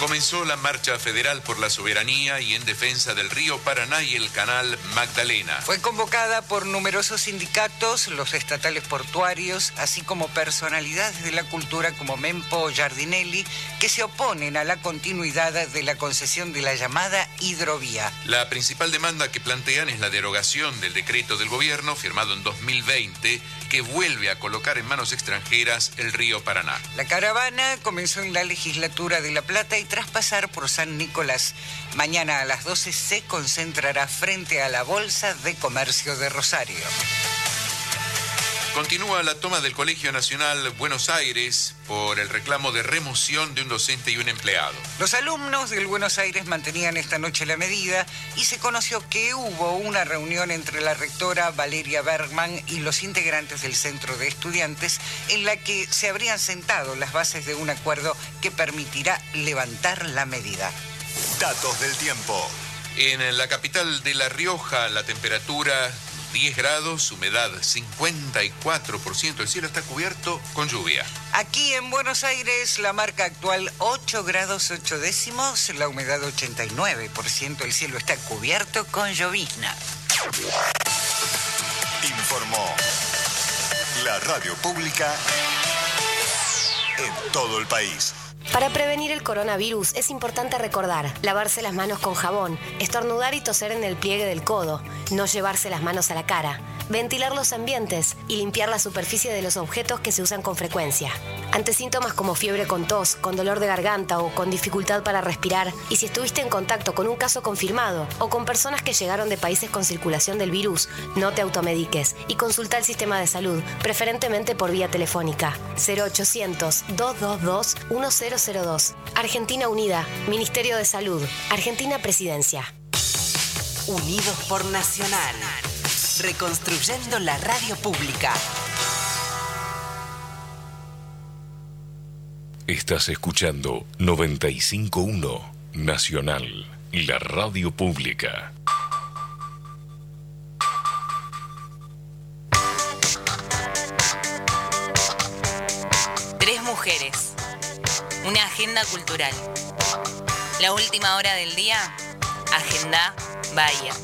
Speaker 6: Comenzó la marcha federal por la soberanía y en defensa del río Paraná y el canal Magdalena.
Speaker 7: Fue convocada por numerosos sindicatos, los estatales portuarios, así como personalidades de la cultura como Mempo Giardinelli, que se oponen a la continuidad de la concesión de la llamada hidrovía.
Speaker 6: La principal demanda que plantean es la derogación del decreto del gobierno firmado en 2020 que vuelve a colocar en manos extranjeras el río Paraná.
Speaker 7: La caravana comenzó en la legislatura de La Plata tras pasar por San Nicolás, mañana a las 12 se concentrará frente a la Bolsa de Comercio de Rosario.
Speaker 6: Continúa la toma del Colegio Nacional Buenos Aires por el reclamo de remoción de un docente y un empleado.
Speaker 7: Los alumnos del Buenos Aires mantenían esta noche la medida y se conoció que hubo una reunión entre la rectora Valeria Bergman y los integrantes del centro de estudiantes en la que se habrían sentado las bases de un acuerdo que permitirá levantar la medida.
Speaker 5: Datos del tiempo.
Speaker 6: En la capital de La Rioja la temperatura 10 grados, humedad 54%, el cielo está cubierto con lluvia.
Speaker 7: Aquí en Buenos Aires la marca actual 8 grados 8 décimos, la humedad 89%, el cielo está cubierto con llovizna.
Speaker 5: Informó la radio pública en todo el país.
Speaker 8: Para prevenir el coronavirus es importante recordar lavarse las manos con jabón, estornudar y toser en el pliegue del codo, no llevarse las manos a la cara, ventilar los ambientes y limpiar la superficie de los objetos que se usan con frecuencia. Ante síntomas como fiebre con tos, con dolor de garganta o con dificultad para respirar, y si estuviste en contacto con un caso confirmado o con personas que llegaron de países con circulación del virus, no te automediques y consulta el sistema de salud, preferentemente por vía telefónica. 0800-222-1002. Argentina Unida, Ministerio de Salud, Argentina Presidencia.
Speaker 9: Unidos por Nacional. Reconstruyendo la radio pública.
Speaker 10: Estás escuchando 951 Nacional, la radio pública.
Speaker 11: Tres mujeres. Una agenda cultural. La última hora del día, Agenda Bahía.